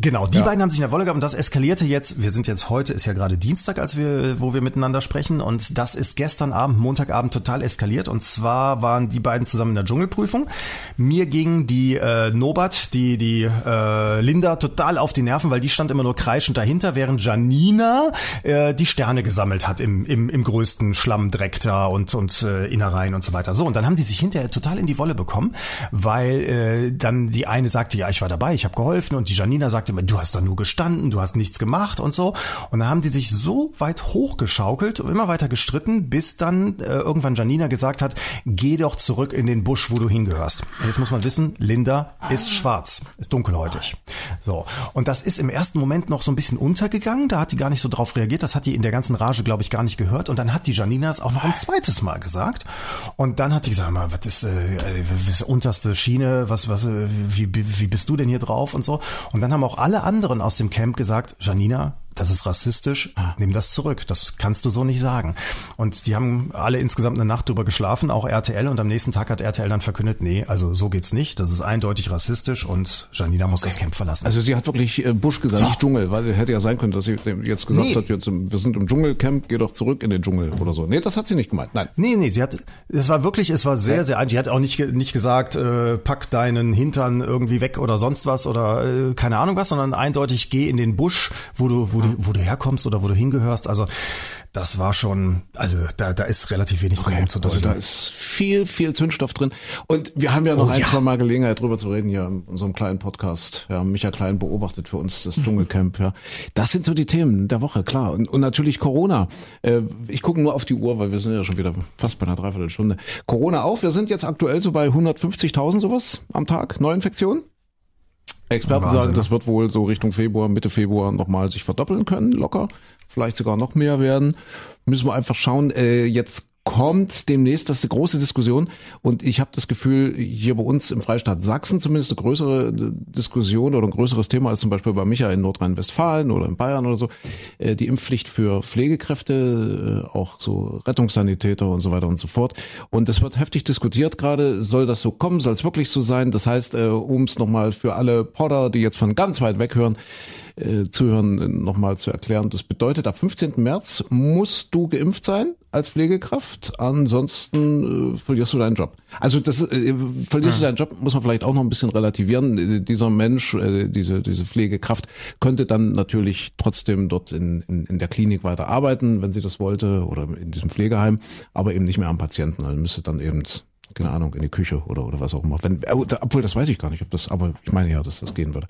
C: Genau, die
B: Ja.
C: beiden haben sich in der Wolle gehabt und das eskalierte jetzt. Wir sind jetzt heute, ist ja gerade Dienstag, als wir, wo wir miteinander sprechen und das ist gestern Abend, Montagabend total eskaliert und zwar waren die beiden zusammen in der Dschungelprüfung. Mir ging die äh, Nobat, die die äh, Linda total auf die Nerven, weil die stand immer nur kreischend dahinter, während Janina äh, die Sterne gesammelt hat im, im, im größten Schlammdreck da und und äh, Innereien und so weiter. So und dann haben die sich hinterher total in die Wolle bekommen, weil äh, dann die eine sagte, ja ich war dabei, ich habe geholfen und die Janina sagte immer, du hast da nur gestanden, du hast nichts gemacht und so. Und dann haben die sich so weit hochgeschaukelt, immer weiter gestritten, bis dann äh, irgendwann Janina gesagt hat, geh doch zurück in den Busch, wo du hingehörst. Und jetzt muss man wissen, Linda ist schwarz, ist dunkelhäutig. So. Und das ist im ersten Moment noch so ein bisschen untergegangen, da hat die gar nicht so drauf reagiert, das hat die in der ganzen Rage, glaube ich, gar nicht gehört. Und dann hat die Janina es auch noch ein zweites Mal gesagt. Und dann hat die gesagt, mal, was ist, äh, äh, was ist unterste Schiene, was, was, äh, wie, wie bist du denn hier drauf und so. Und dann haben auch alle anderen aus dem Camp gesagt, Janina, das ist rassistisch, nimm das zurück, das kannst du so nicht sagen. Und die haben alle insgesamt eine Nacht drüber geschlafen, auch RTL, und am nächsten Tag hat RTL dann verkündet, nee, also so geht's nicht, das ist eindeutig rassistisch und Janina muss das Camp verlassen.
B: Also sie hat wirklich äh, Busch gesagt,
C: So.
B: nicht Dschungel, weil hätte ja sein können, dass sie jetzt gesagt
C: Nee.
B: hat, jetzt, ähm, wir sind im Dschungelcamp, geh doch zurück in den Dschungel oder so. Nee, das hat sie nicht gemeint. Nein.
C: Nee, nee, sie hat, es war wirklich, es war sehr, sehr, die hat auch nicht, nicht gesagt, äh, pack deinen Hintern irgendwie weg oder sonst was oder äh, keine Ahnung was, sondern eindeutig geh in den Busch, wo du, wo du, wo du herkommst oder wo du hingehörst. Also das war schon, also da, da ist relativ wenig
B: Okay,
C: okay, zu
B: also da ist viel, viel Zündstoff drin. Und wir haben ja noch
C: Oh,
B: ein,
C: ja.
B: zwei Mal Gelegenheit drüber zu reden hier in unserem kleinen Podcast. Ja, Micha Klein beobachtet für uns das Dschungelcamp. Ja, das sind so die Themen der Woche, klar. Und, und natürlich Corona. Äh, ich gucke nur auf die Uhr, weil wir sind ja schon wieder fast bei einer Dreiviertelstunde. Corona auch. Wir sind jetzt aktuell so bei 150.000 sowas am Tag Neuinfektionen. Experten
C: Wahnsinn,
B: sagen, das wird wohl so Richtung Februar, Mitte Februar nochmal sich verdoppeln können, locker. Vielleicht sogar noch mehr werden. Müssen wir einfach schauen. Äh, jetzt kommt demnächst, das ist eine große Diskussion und ich habe das Gefühl, hier bei uns im Freistaat Sachsen zumindest eine größere äh, Diskussion oder ein größeres Thema als zum Beispiel bei Micha in Nordrhein-Westfalen oder in Bayern oder so, äh, die Impfpflicht für Pflegekräfte, äh, auch so Rettungssanitäter und so weiter und so fort. Und es wird heftig diskutiert gerade, soll das so kommen, soll es wirklich so sein? Das heißt, um es nochmal für alle Podder, die jetzt von ganz weit weg hören, äh, zuhören, äh, nochmal zu erklären. Das bedeutet, ab 15. März musst du geimpft sein als Pflegekraft, ansonsten äh, verlierst du deinen Job. Also das äh, verlierst du deinen Job, muss man vielleicht auch noch ein bisschen relativieren. Äh, dieser Mensch, äh, diese diese Pflegekraft könnte dann natürlich trotzdem dort in, in, in der Klinik weiter arbeiten, wenn sie das wollte, oder in diesem Pflegeheim, aber eben nicht mehr am Patienten. Also müsste dann eben keine Ahnung, in die Küche oder, oder was auch immer. Wenn, äh, obwohl, das weiß ich gar nicht, ob das, aber ich meine ja, dass das gehen würde.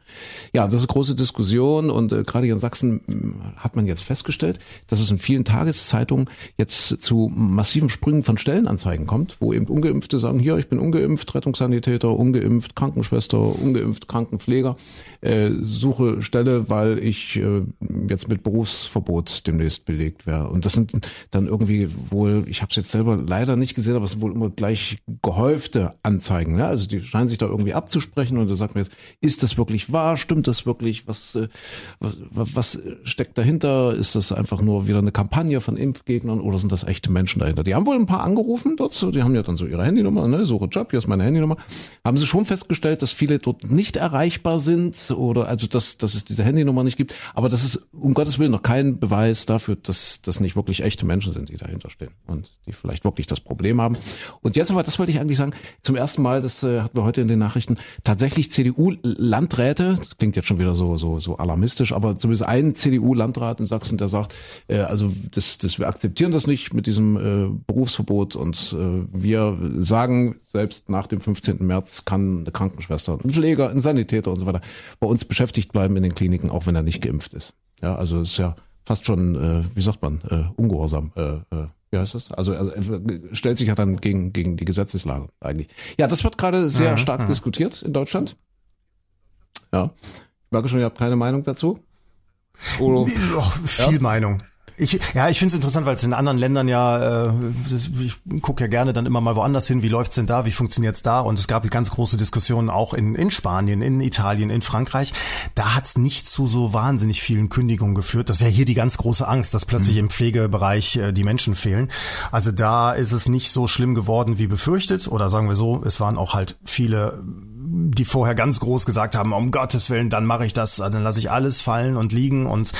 B: Ja, das ist eine große Diskussion und äh, gerade hier in Sachsen mh, hat man jetzt festgestellt, dass es in vielen Tageszeitungen jetzt zu massiven Sprüngen von Stellenanzeigen kommt, wo eben Ungeimpfte sagen, hier, ich bin ungeimpft, Rettungssanitäter, ungeimpft, Krankenschwester, ungeimpft, Krankenpfleger, äh, suche Stelle, weil ich äh, jetzt mit Berufsverbot demnächst belegt wäre. Und das sind dann irgendwie wohl, ich habe es jetzt selber leider nicht gesehen, aber es sind wohl immer gleich gehäufte Anzeigen. Ne? Also die scheinen sich da irgendwie abzusprechen und da sagt man jetzt, ist das wirklich wahr? Stimmt das wirklich? Was, äh, was, was steckt dahinter? Ist das einfach nur wieder eine Kampagne von Impfgegnern oder sind das echte Menschen dahinter? Die haben wohl ein paar angerufen dort, die haben ja dann so ihre Handynummer, ne? suche Job, hier ist meine Handynummer. Haben sie schon festgestellt, dass viele dort nicht erreichbar sind oder also dass, dass es diese Handynummer nicht gibt. Aber das ist um Gottes Willen noch kein Beweis dafür, dass das nicht wirklich echte Menschen sind, die dahinter stehen und die vielleicht wirklich das Problem haben. Und jetzt aber, das wollte ich eigentlich sagen, zum ersten Mal, das äh, hatten wir heute in den Nachrichten, tatsächlich CDU-Landräte, das klingt jetzt schon wieder so, so, so alarmistisch, aber zumindest ein CDU-Landrat in Sachsen, der sagt, äh, also das, das, wir akzeptieren das nicht mit diesem äh, Berufsverbot und äh, wir sagen, selbst nach dem 15. März kann eine Krankenschwester, ein Pfleger, ein Sanitäter und so weiter bei uns beschäftigt bleiben in den Kliniken, auch wenn er nicht geimpft ist. Ja, also ist ja fast schon, äh, wie sagt man, äh, ungehorsam. Äh, äh, wie heißt das? Also, also er stellt sich ja dann gegen, gegen die Gesetzeslage eigentlich. Ja, das wird gerade sehr stark diskutiert in Deutschland. Ja. Ich merke schon, ihr habt keine Meinung dazu.
C: Oder? Oh, viel ja? Meinung. Ich, ja, ich finde es interessant, weil es in anderen Ländern ja, äh, ich gucke ja gerne dann immer mal woanders hin, wie läuft's denn da, wie funktioniert's da? Und es gab ganz große Diskussionen auch in, in Spanien, in Italien, in Frankreich. Da hat's nicht zu so wahnsinnig vielen Kündigungen geführt. Das ist ja hier die ganz große Angst, dass plötzlich mhm. im Pflegebereich äh, die Menschen fehlen. Also da ist es nicht so schlimm geworden wie befürchtet. Oder sagen wir so, es waren auch halt viele die vorher ganz groß gesagt haben, um Gottes Willen, dann mache ich das, dann lasse ich alles fallen und liegen. Und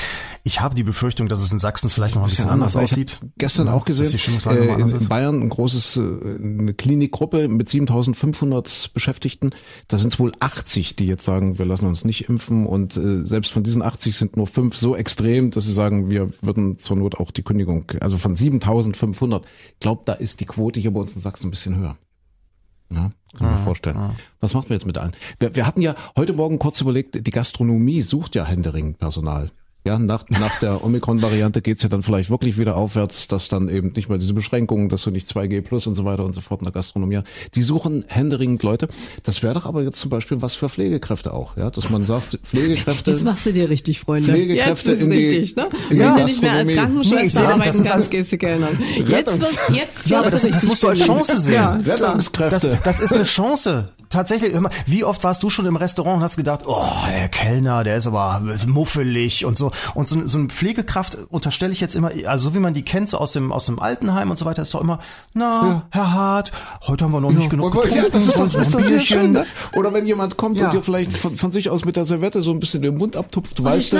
C: ich habe die Befürchtung, dass es in Sachsen vielleicht noch ein bisschen, anders, anders aussieht.
B: gestern auch gesehen, äh, in, in Bayern ein großes, äh, eine Klinikgruppe mit 7500 Beschäftigten. Da sind es wohl 80, die jetzt sagen, wir lassen uns nicht impfen. Und äh, selbst von diesen 80 sind nur fünf so extrem, dass sie sagen, wir würden zur Not auch die Kündigung, also von 7500. Ich glaube, da ist die Quote hier bei uns in Sachsen ein bisschen höher. Ja, kann ich mir vorstellen. Ja. Was macht man jetzt mit allen? Wir, wir hatten ja heute Morgen kurz überlegt, die Gastronomie sucht ja händeringend Personal. Ja, nach, nach der Omikron-Variante geht's ja dann vielleicht wirklich wieder aufwärts, dass dann eben nicht mehr diese Beschränkungen, dass du nicht 2G plus und so weiter und so fort in der Gastronomie. Die suchen händeringend Leute. Das wäre doch aber jetzt zum Beispiel was für Pflegekräfte auch, ja, dass man sagt, Pflegekräfte.
D: Jetzt machst du dir richtig, Freunde.
B: Pflegekräfte
D: jetzt ist
B: in die,
D: richtig, ne? Ja.
B: die
D: nicht mehr als Krankenschwester
C: nee,
D: arbeiten
C: das ist
D: kannst, gehst du Kellnern. Jetzt, was, jetzt,
C: ja, aber das, das musst du als Chance sehen. Ja,
B: Rettungskräfte.
C: Das, das ist eine Chance tatsächlich, wie oft warst du schon im Restaurant und hast gedacht, oh, der Kellner, der ist aber muffelig und so. Und so, so eine Pflegekraft unterstelle ich jetzt immer, also so wie man die kennt, so aus dem, aus dem Altenheim und so weiter, ist doch immer, na, ja. Herr Hart, heute haben wir noch nicht ja. genug getrunken, ja,
B: das ist doch, das ein Bierchen. Schön, ne? Oder wenn jemand kommt und dir vielleicht von, von, sich aus mit der Servette so ein bisschen den Mund abtupft, weißt du,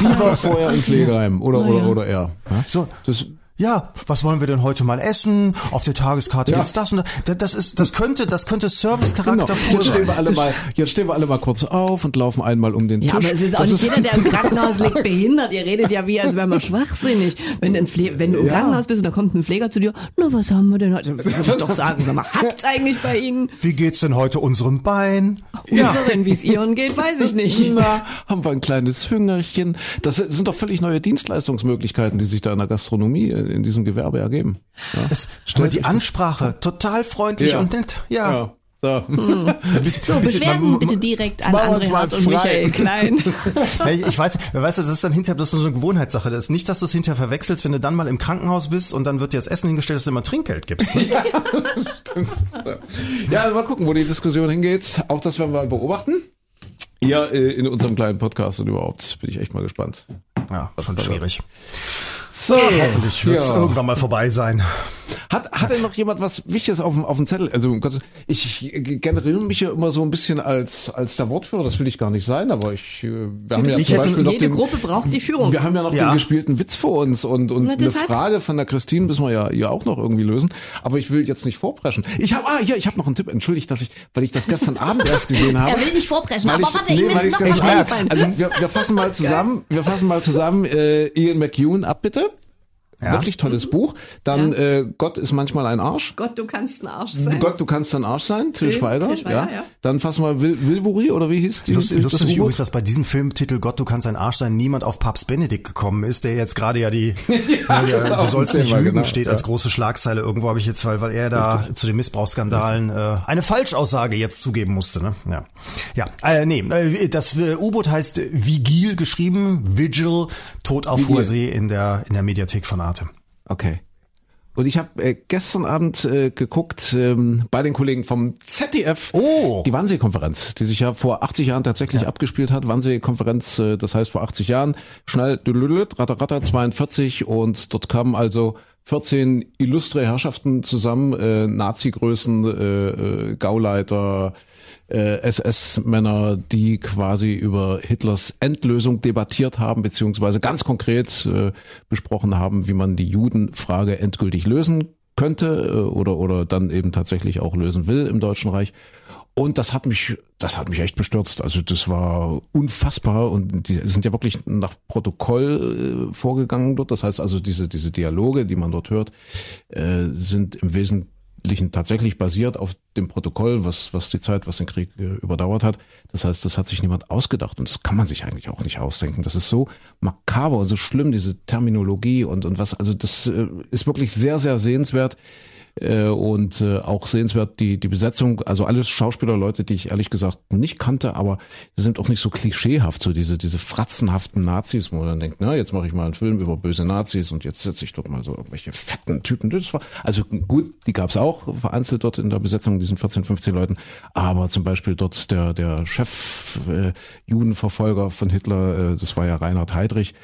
B: die war vorher im Pflegeheim oder, oder, oder er.
C: So, das, ja, was wollen wir denn heute mal essen? Auf der Tageskarte ja. gibt's das und das. Das ist, das könnte, das könnte Servicecharakter
B: genau. Jetzt stehen wir alle mal, jetzt stehen wir alle mal kurz auf und laufen einmal um den Tisch.
D: Ja, aber es ist auch das nicht ist jeder, der im Krankenhaus liegt, behindert. Ihr redet ja wie, als wären wir schwachsinnig. Wenn, ein Pfle wenn du im ja. Krankenhaus bist und da kommt ein Pfleger zu dir, na, was haben wir denn heute? Würde ich doch sagen, sag mal, hakt's eigentlich bei Ihnen?
C: Wie geht's denn heute unserem Bein?
D: Ja. Unseren, wie es Ihren geht, weiß ich nicht.
B: Na, haben wir ein kleines Hüngerchen. Das sind doch völlig neue Dienstleistungsmöglichkeiten, die sich da in der Gastronomie, in diesem Gewerbe ergeben.
C: Ja. Es, aber die Ansprache, total freundlich ja. und nett. Ja. ja.
D: So, hm. so Beschwerden bitte direkt an André Hart und Michael Klein.
C: ich weiß, weißt du, das ist dann hinterher, das ist so eine Gewohnheitssache. Das ist nicht, dass du es hinterher verwechselst, wenn du dann mal im Krankenhaus bist und dann wird dir das Essen hingestellt, dass du immer Trinkgeld gibst. Ne?
B: ja, mal gucken, wo die Diskussion hingeht. Auch das werden wir beobachten. Ja, äh, in unserem kleinen Podcast und überhaupt bin ich echt mal gespannt.
C: Ja, schon schwierig. Wird. So, hoffentlich wird es ja. irgendwann mal vorbei sein.
B: Hat, hat denn noch jemand was Wichtiges auf dem, auf dem Zettel? Also, ich generiere mich ja immer so ein bisschen als, als der Wortführer. Das will ich gar nicht sein, aber ich, äh, wir haben ja
D: ich
B: zum Beispiel
D: noch
B: jede
D: den, Gruppe braucht die Führung.
B: Wir haben ja noch ja. den gespielten Witz vor uns und, und eine Frage von der Christine müssen wir ja, ja auch noch irgendwie lösen. Aber ich will jetzt nicht vorpreschen. Ich habe, ah, hier, ich habe noch einen Tipp. Entschuldigt, dass ich, weil ich das gestern Abend erst gesehen habe.
D: Er will nicht vorpreschen, aber
B: ich, warte, nee, ich noch was Also, wir, wir fassen mal zusammen, wir fassen mal zusammen, äh, Ian McEwan ab, bitte. Ja. Wirklich tolles mhm. Buch. Dann ja. äh, Gott ist manchmal ein Arsch.
D: Gott, du kannst ein Arsch sein.
B: Gott, du kannst ein Arsch sein. Till, Till Schweiger. Till Schweiger ja. ja. Dann fassen wir Wil Wilburi oder wie hieß die?
C: Lust, das lustig übrigens, dass bei diesem Filmtitel Gott, du kannst ein Arsch sein, niemand auf Papst Benedikt gekommen ist, der jetzt gerade ja die ja, ja, du sollst nicht lügen genau. steht als große Schlagzeile irgendwo habe ich jetzt, weil, weil er da Richtig. zu den Missbrauchsskandalen äh, eine Falschaussage jetzt zugeben musste. Ne? Ja, ja äh, nee, äh, das äh, U-Boot heißt Vigil geschrieben, Vigil, Tod auf hoher See in der in der Mediathek von Arte.
B: Okay. Und ich habe äh, gestern Abend äh, geguckt ähm, bei den Kollegen vom ZDF
C: oh.
B: die Wannsee-Konferenz, die sich ja vor 80 Jahren tatsächlich ja. abgespielt hat. Wannsee-Konferenz, äh, das heißt vor 80 Jahren, schnell, ratter, ratter, 42 und dort kamen also 14 illustre Herrschaften zusammen, äh, Nazi-Größen, äh, äh, Gauleiter, äh, SS-Männer, die quasi über Hitlers Endlösung debattiert haben, beziehungsweise ganz konkret äh, besprochen haben, wie man die Judenfrage endgültig lösen könnte äh, oder, oder dann eben tatsächlich auch lösen will im Deutschen Reich. Und das hat mich, das hat mich echt bestürzt. Also das war unfassbar und die sind ja wirklich nach Protokoll äh, vorgegangen dort. Das heißt also diese diese Dialoge, die man dort hört, äh, sind im Wesentlichen Wesentlichen tatsächlich basiert auf dem Protokoll, was, was die Zeit, was den Krieg äh, überdauert hat. Das heißt, das hat sich niemand ausgedacht und das kann man sich eigentlich auch nicht ausdenken. Das ist so makaber und so schlimm, diese Terminologie und, und was, also das äh, ist wirklich sehr, sehr sehenswert. Äh, und äh, auch sehenswert die, die Besetzung, also alles Schauspielerleute, die ich ehrlich gesagt nicht kannte, aber sind auch nicht so klischeehaft, so diese, diese fratzenhaften Nazis, wo man dann denkt, na, jetzt mache ich mal einen Film über böse Nazis und jetzt setze ich dort mal so irgendwelche fetten Typen. Das war, also gut, die gab's auch vereinzelt dort in der Besetzung, diesen 14, 15 Leuten, aber zum Beispiel dort der, der Chef äh, Judenverfolger von Hitler, äh, das war ja Reinhard Heydrich,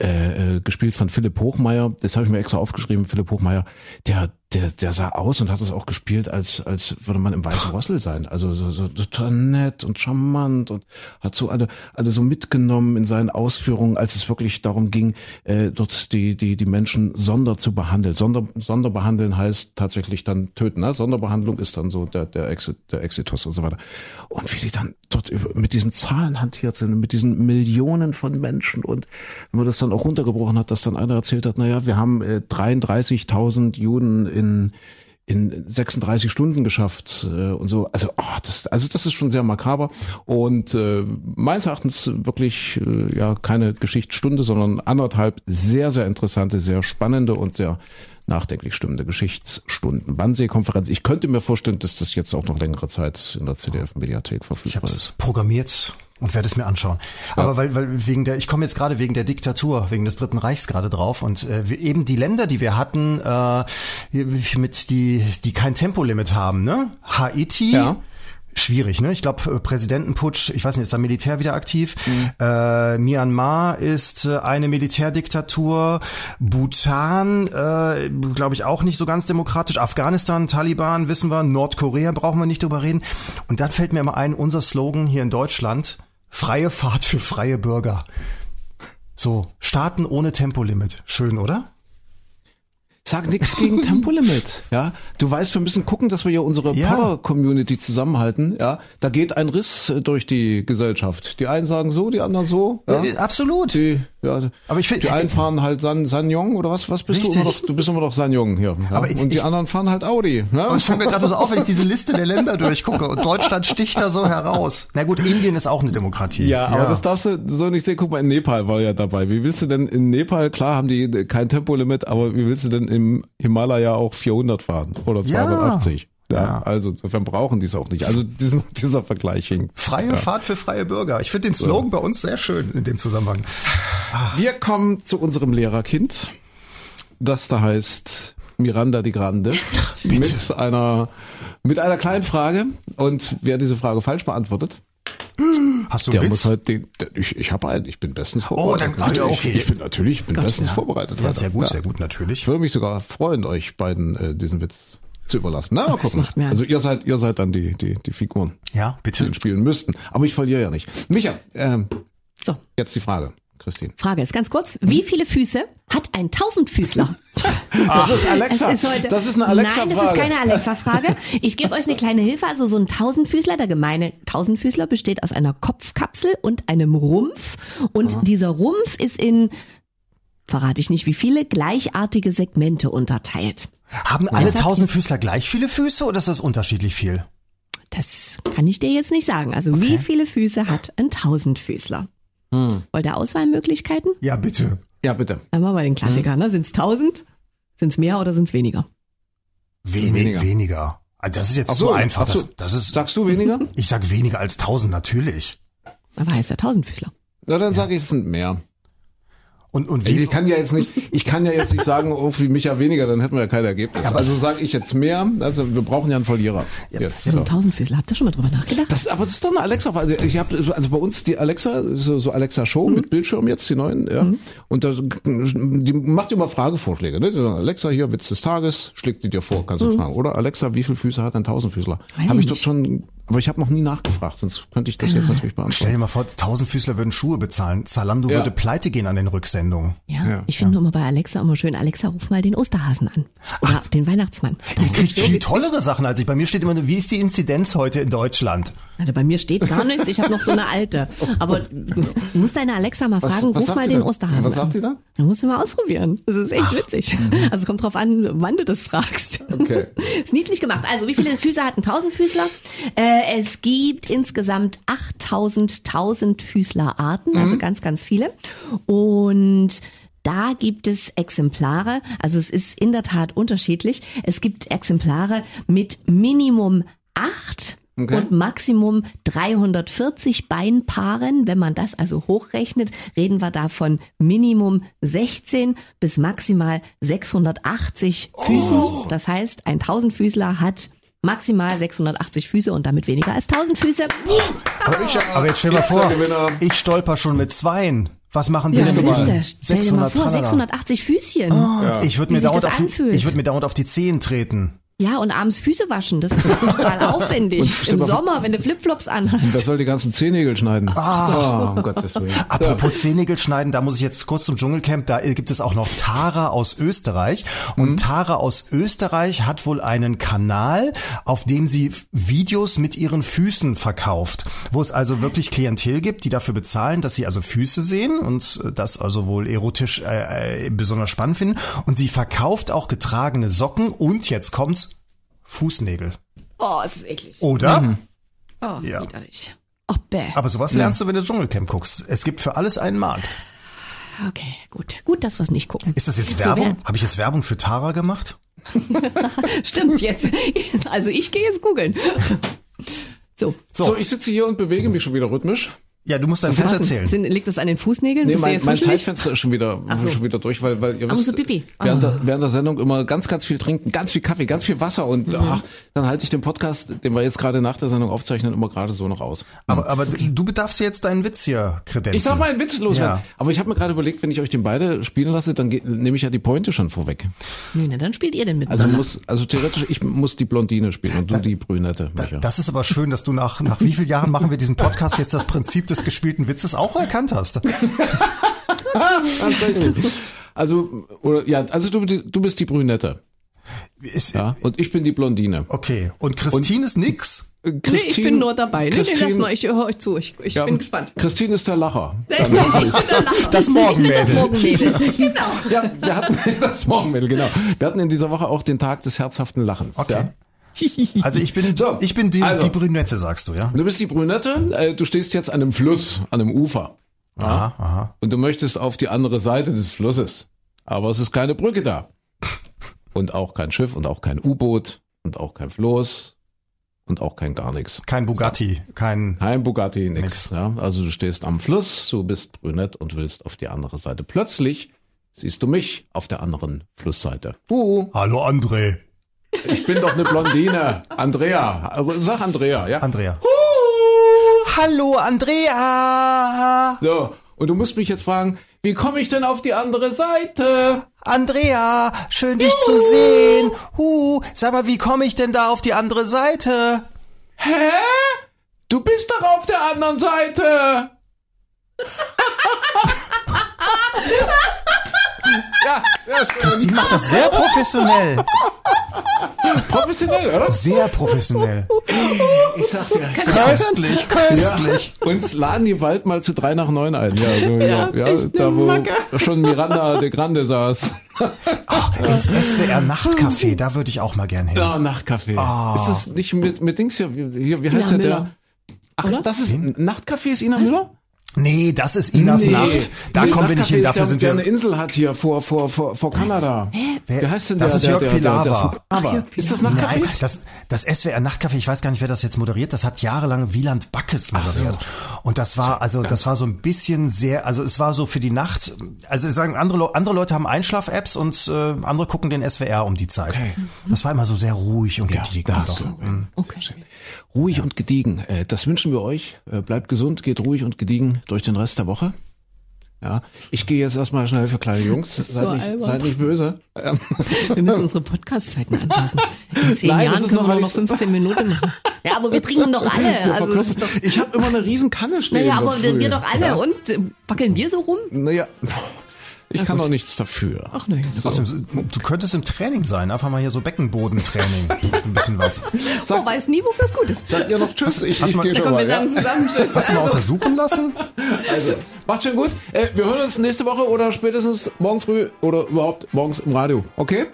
B: äh, äh, gespielt von Philipp Hochmeier. Das habe ich mir extra aufgeschrieben. Philipp Hochmeier, der der der sah aus und hat es auch gespielt, als als würde man im Weißen Rossel sein. Also so, so total nett und charmant und hat so alle alle so mitgenommen in seinen Ausführungen, als es wirklich darum ging, äh, dort die die die Menschen sonder zu behandeln. Sonder Sonderbehandeln heißt tatsächlich dann töten. Ne? Sonderbehandlung ist dann so der der Exit der Exitus und so weiter. Und wie die dann dort mit diesen Zahlen hantiert sind, mit diesen Millionen von Menschen und wenn man das dann auch runtergebrochen hat, dass dann einer erzählt hat, naja, wir haben äh, 33.000 Juden in in 36 Stunden geschafft äh, und so. Also, oh, das, also das ist schon sehr makaber und äh, meines Erachtens wirklich äh, ja keine Geschichtsstunde, sondern anderthalb sehr sehr interessante, sehr spannende und sehr nachdenklich stimmende Geschichtsstunden. Wannsee-Konferenz. Ich könnte mir vorstellen, dass das jetzt auch noch längere Zeit in der CDF-Mediathek
C: Ich
B: verfügbar
C: habe
B: ist.
C: es programmiert und werde es mir anschauen. Aber weil, weil wegen der, ich komme jetzt gerade wegen der Diktatur, wegen des Dritten Reichs gerade drauf und äh, eben die Länder, die wir hatten, äh, mit die, die kein Tempolimit haben, ne? Haiti.
B: Ja.
C: Schwierig, ne? Ich glaube, Präsidentenputsch, ich weiß nicht, ist da Militär wieder aktiv? Äh, Myanmar ist äh, eine Militärdiktatur. Bhutan, äh, glaube ich, auch nicht so ganz demokratisch. Afghanistan, Taliban, wissen wir. Nordkorea brauchen wir nicht drüber reden. Und dann fällt mir immer ein, unser Slogan hier in Deutschland, freie Fahrt für freie Bürger. So, Staaten ohne Tempolimit. Schön, oder?
B: Sag nichts gegen Tempolimit. Ja, du weißt, wir müssen gucken, dass wir hier unsere
C: Ja.
B: Power-Community zusammenhalten. Ja, da geht ein Riss äh, durch die Gesellschaft. Die einen sagen so, die anderen so. Ja,
C: Äh, absolut.
B: die, ja,
C: Aber ich find-
B: die einen fahren halt San, Sanyong oder was? Was bist
C: Richtig.
B: du immer noch? Du bist immer noch Sanyong hier. Ja?
C: Aber ich-
B: und die
C: ich-
B: anderen fahren halt Audi. Ja?
C: Aber es fällt mir gerade so auf, wenn ich diese Liste der Länder durchgucke und Deutschland sticht da so heraus. Na gut, Indien ist auch eine Demokratie.
B: Ja, aber das darfst du so nicht sehen. Guck mal, in Nepal war ja dabei. Wie willst du denn in Nepal, klar haben die kein Tempolimit, aber wie willst du denn im Himalaya auch 400 fahren oder
C: Ja.
B: 280? Ja,
C: Ja.
B: also insofern brauchen die es auch nicht. Also diesen, dieser Vergleich hinkt.
C: Freie Fahrt für freie Bürger. Ich finde den Slogan bei uns sehr schön in dem Zusammenhang.
B: Wir kommen zu unserem Lehrerkind, das da heißt Miranda die Grande, mit einer, mit einer kleinen Frage. Und wer diese Frage falsch beantwortet,
C: Hast du
B: der
C: einen
B: muss
C: Witz?
B: halt den, der, ich, ich habe einen, ich bin bestens
C: Oh,
B: vorbereitet.
C: dann- ah, ja,
B: Ich-
C: okay.
B: Ich bin natürlich, ich bin bestens
C: ja.
B: vorbereitet.
C: Ja, sehr gut,
B: Ja.
C: sehr gut, natürlich.
B: Ich würde mich sogar freuen, euch beiden äh, diesen Witz zu überlassen. Na, mal gucken.
D: macht mir
B: Also ihr seid, ihr seid dann die, die, die Figuren,
C: Ja,
B: die
C: bitte.
B: ihn spielen müssten. Aber ich verliere ja nicht. Micha, ähm,
D: So,
B: jetzt die Frage, Christine.
D: Frage ist ganz kurz. Wie viele Füße hat ein Tausendfüßler?
B: Das ist Alexa.
D: Ist heute,
B: das ist eine
D: Nein,
B: Alexa-Frage.
D: das ist keine Alexa-Frage. Ich gebe euch eine kleine Hilfe. Also so ein Tausendfüßler, der gemeine Tausendfüßler besteht aus einer Kopfkapsel und einem Rumpf. Und dieser Rumpf ist in, verrate ich nicht wie viele, gleichartige Segmente unterteilt.
C: Haben alle Tausendfüßler gleich viele Füße oder ist das unterschiedlich viel?
D: Das kann ich dir jetzt nicht sagen. Also wie viele Füße hat ein Tausendfüßler? Wollt ihr Auswahlmöglichkeiten?
C: Ja, bitte.
B: Ja, bitte.
D: Machen wir den Klassiker. Ne? Sind es tausend? Sind es mehr oder sind es weniger?
C: Wenig,
B: weniger.
C: weniger. Ah, Das ist jetzt so,
B: so,
C: einfach.
B: so.
C: Das, das ist,
B: Sagst du weniger?
C: ich sag weniger als tausend, natürlich.
D: Aber heißt er Tausendfüßler?
B: Na, dann sage ich, es sind mehr.
C: Und, und wie,
B: Ich kann ja jetzt nicht, ich kann ja jetzt nicht sagen, oh, wie Micha weniger, dann hätten wir ja kein Ergebnis.
C: aber-
B: also sage ich jetzt mehr. Also wir brauchen ja einen Verlierer. jetzt.
D: Ja, so
B: So.
D: ein Tausendfüßler. Habt ihr schon mal drüber nachgedacht?
B: Das, aber das ist doch eine Alexa. Also ich habe also bei uns die Alexa, so, so Alexa Show
C: Mhm.
B: mit Bildschirm jetzt die neuen, ja. Und da, die macht immer Fragevorschläge. Ne? Alexa hier Witz des Tages, schlägt die dir vor, kannst du fragen. Oder Alexa, wie viele Füße hat ein Tausendfüßler?
D: Mhm.
B: Habe
D: ich nicht.
B: schon, aber ich habe noch nie nachgefragt, sonst könnte ich das jetzt natürlich
C: stell
B: beantworten.
C: dir mal vor, Tausendfüßler würden Schuhe bezahlen. Zalando
B: Ja.
C: würde pleite gehen an den Rücksendungen.
D: Ja,
B: Ja,
D: ich finde immer bei Alexa immer schön, Alexa, ruf mal den Osterhasen an. Oder den Weihnachtsmann. Das
C: kriegt viel tollere Sachen als ich. Bei mir steht immer, wie ist die Inzidenz heute in Deutschland?
D: Also bei mir steht gar nichts, ich habe noch so eine alte. Aber du musst deine Alexa mal
B: Was-
D: fragen,
B: was
D: ruf mal den
B: denn?
D: Osterhasen
B: Was sagt
D: an.
B: sie da?
D: Dann musst du mal ausprobieren. Das ist echt witzig.
B: Mhm.
D: Also es kommt drauf an, wann du das fragst.
B: Okay.
D: Ist niedlich gemacht. Also wie viele Füße hat ein Tausendfüßler? Äh, es gibt insgesamt 8000 Tausendfüßlerarten, also
B: Mhm.
D: ganz, ganz viele. Und Da gibt es Exemplare, also es ist in der Tat unterschiedlich. Es gibt Exemplare mit Minimum acht
B: Okay.
D: und Maximum 340 Beinpaaren. Wenn man das also hochrechnet, reden wir da von Minimum 16 bis maximal 680 Füßen. Das heißt, ein Tausendfüßler hat maximal 680 Füße und damit weniger als 1000 Füße.
C: Aber jetzt stell dir mal vor, ich stolper schon mit zweien. Was machen die
D: Ja,
C: denn
D: das ist
C: mal?
D: der. Stell dir mal vor,
C: tralala.
D: 680 Füßchen.
C: Ich würde mir, ich würd mir dauernd auf die Zehen treten.
D: Ja, und abends Füße waschen, das ist ja total aufwendig. Im Sommer, wenn du Flipflops anhast.
B: Wer soll die ganzen Zehennägel schneiden? Ah, um Gottes Willen.
C: Apropos Zehennägel schneiden, da muss ich jetzt kurz zum Dschungelcamp, da gibt es auch noch Tara aus Österreich. Und Tara aus Österreich hat wohl einen Kanal, auf dem sie Videos mit ihren Füßen verkauft. Wo es also wirklich Klientel gibt, die dafür bezahlen, dass sie also Füße sehen und das also wohl erotisch äh, äh, besonders spannend finden. Und sie verkauft auch getragene Socken und jetzt kommt's, Fußnägel.
D: Oh, es ist eklig.
C: Oder?
D: Oh,
C: Ja.
D: widerlich. Oh, bäh.
C: Aber sowas lernst du, wenn du Dschungelcamp guckst. Es gibt für alles einen Markt.
D: Okay, gut. Gut, dass wir es nicht gucken.
C: Ist das jetzt
D: So
C: Werbung? Habe ich jetzt Werbung für Tara gemacht?
D: Stimmt, jetzt. Also ich gehe jetzt googeln. So.
B: So. ich sitze hier und bewege mich schon wieder rhythmisch.
C: Ja, du musst deinen Witz erzählen.
D: Sind, liegt das an den Fußnägeln?
B: Nee, mein, mein? Zeitfenster ist schon wieder,
D: so.
B: schon wieder durch, weil, weil ihr
D: Ah, musst
B: wisst,
D: du Pipi?
B: Während,
D: Ah.
B: der, während der Sendung immer ganz, ganz viel trinken, ganz viel Kaffee, ganz viel Wasser und
D: Mhm.
B: ach, dann halte ich den Podcast, den wir jetzt gerade nach der Sendung aufzeichnen, immer gerade so noch aus.
C: Aber, aber du darfst jetzt deinen Witz hier kredenzen.
B: Ich darf mal einen Witz loswerden.
C: Ja.
B: Aber ich habe mir gerade überlegt, wenn ich euch den beide spielen lasse, dann nehme ich ja die Pointe schon vorweg.
D: Nee, na, dann spielt ihr den mit.
B: Also muss, also theoretisch, ich muss die Blondine spielen und du die Brünette.
C: Da, das ist aber schön, dass du nach, nach wie vielen Jahren machen wir diesen Podcast jetzt das Prinzip des gespielten Witzes auch erkannt hast.
B: Also, oder, ja, also du, du bist die Brünette.
C: Ist,
B: Ja, und ich bin die Blondine.
C: Okay. Und Christine ist nix?
B: Äh,
D: nee, ich bin nur dabei. Nee, nee,
B: Christine-
D: lass mal, ich höre euch zu. Ich, ich
B: Ja,
D: bin gespannt.
B: Christine ist der Lacher.
D: ich bin der Lacher.
C: Das Morgenmädel.
D: Das Morgenmädel. genau.
B: Ja, wir hatten das Morgenmittel, genau. Wir hatten in dieser Woche auch den Tag des herzhaften Lachens.
C: Okay.
B: Ja.
C: Also ich bin,
B: So,
C: ich bin die,
B: also.
C: die Brünette, sagst du, ja?
B: Du bist die Brünette, äh, du stehst jetzt an einem Fluss, an einem Ufer.
C: Aha, aha.
B: Und du möchtest auf die andere Seite des Flusses. Aber es ist keine Brücke da. Und auch kein Schiff und auch kein U-Boot und auch kein Floß und auch kein gar nichts.
C: Kein Bugatti, kein,
B: Kein Bugatti, nix.
C: Nix.
B: Ja, also du stehst am Fluss, du bist brünett und willst auf die andere Seite. Plötzlich siehst du mich auf der anderen Flussseite. Uh,
C: Hallo André.
B: Ich bin doch eine Blondine. Andrea. Sag Andrea, ja.
C: Andrea. Hallo Andrea.
B: So, und du musst mich jetzt fragen, wie komme ich denn auf die andere Seite?
C: Andrea, schön dich zu sehen. Huh, sag mal, wie komme ich denn da auf die andere Seite?
B: Hä? Du bist doch auf der anderen Seite. ja, sehr schön.
C: Christine macht das sehr professionell.
B: Professionell, oder?
C: Sehr professionell.
B: Ich sag dir.
C: Köstlich, köstlich.
B: Uns laden die bald mal zu drei nach neun ein. Ja, so, ja, ja,
D: echt
B: da wo
D: Macke.
B: schon Miranda de Grande saß.
C: Ins SWR Nachtcafé, da würde ich auch mal gern hin.
B: Ja, Nachtcafé. Ist das nicht mit, mit Dings hier? Wie, wie heißt
D: Ina
B: der?
D: Müller.
B: Ach, das ist ein Nachtcafé ist Ina Müller?
C: Nee, das ist Inas Nacht. Da
B: Nee,
C: kommen wir nicht hin, dafür
B: der,
C: sind
B: der
C: wir.
B: eine Insel hat hier vor, vor, vor, vor Kanada.
C: Wer-
B: Wie heißt denn der?
C: das ist
B: der,
C: Jörg
B: der, der, der,
C: Pilawa.
B: das,
D: Jörg
B: ist das Nachtcafé?
C: Nein, das, das SWR Nachtcafé, ich weiß gar nicht, wer das jetzt moderiert, das hat jahrelang Wieland Backes moderiert. Und das war, also, das war so ein bisschen sehr, also es war so für die Nacht, also sagen, andere, andere Leute haben Einschlaf-Apps und äh, andere gucken den SWR um die Zeit.
B: Okay.
C: Das war immer so sehr ruhig und gediegen.
B: hast du.
C: Mhm.
D: Okay.
B: Ruhig und gediegen. Äh, Das wünschen wir euch. Äh, Bleibt gesund, geht ruhig und gediegen durch den Rest der Woche. Ja, ich gehe jetzt erstmal schnell für kleine Jungs.
D: so
B: Seid nicht,
D: albern.
B: seid nicht böse. Ähm,
D: Wir müssen unsere Podcast-Zeiten anpassen. In zehn
B: Nein,
D: Jahren können
B: noch,
D: wir noch
B: ich-
D: 15 Minuten machen. Ja, aber wir trinken doch alle.
B: wir
D: Also das ist doch,
B: ich habe immer eine riesen Kanne stehen.
D: naja, aber wir, wir doch alle.
B: Ja.
D: Und äh, wackeln wir so rum?
B: Naja, ich kann doch nichts dafür.
D: Ach nein.
C: Außerdem, Du könntest im Training sein, einfach mal hier so Beckenbodentraining. Ein bisschen was.
D: Man weiß nie, wofür es gut ist.
B: Sagt ihr noch Tschüss? Ich,
C: Hast
B: ich gehe schon
D: kommen
B: mal.
D: wir
B: Ja?
D: sagen zusammen Tschüss.
C: Hast du mal untersuchen lassen?
B: Also, macht schon gut. Äh, wir hören uns nächste Woche oder spätestens morgen früh oder überhaupt morgens im Radio. Okay?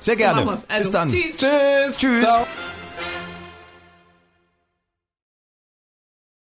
C: Sehr gerne.
D: Machen wir's. Also,
C: Bis dann.
D: Tschüss.
B: Tschüss.
C: Tschüss.
B: Ciao.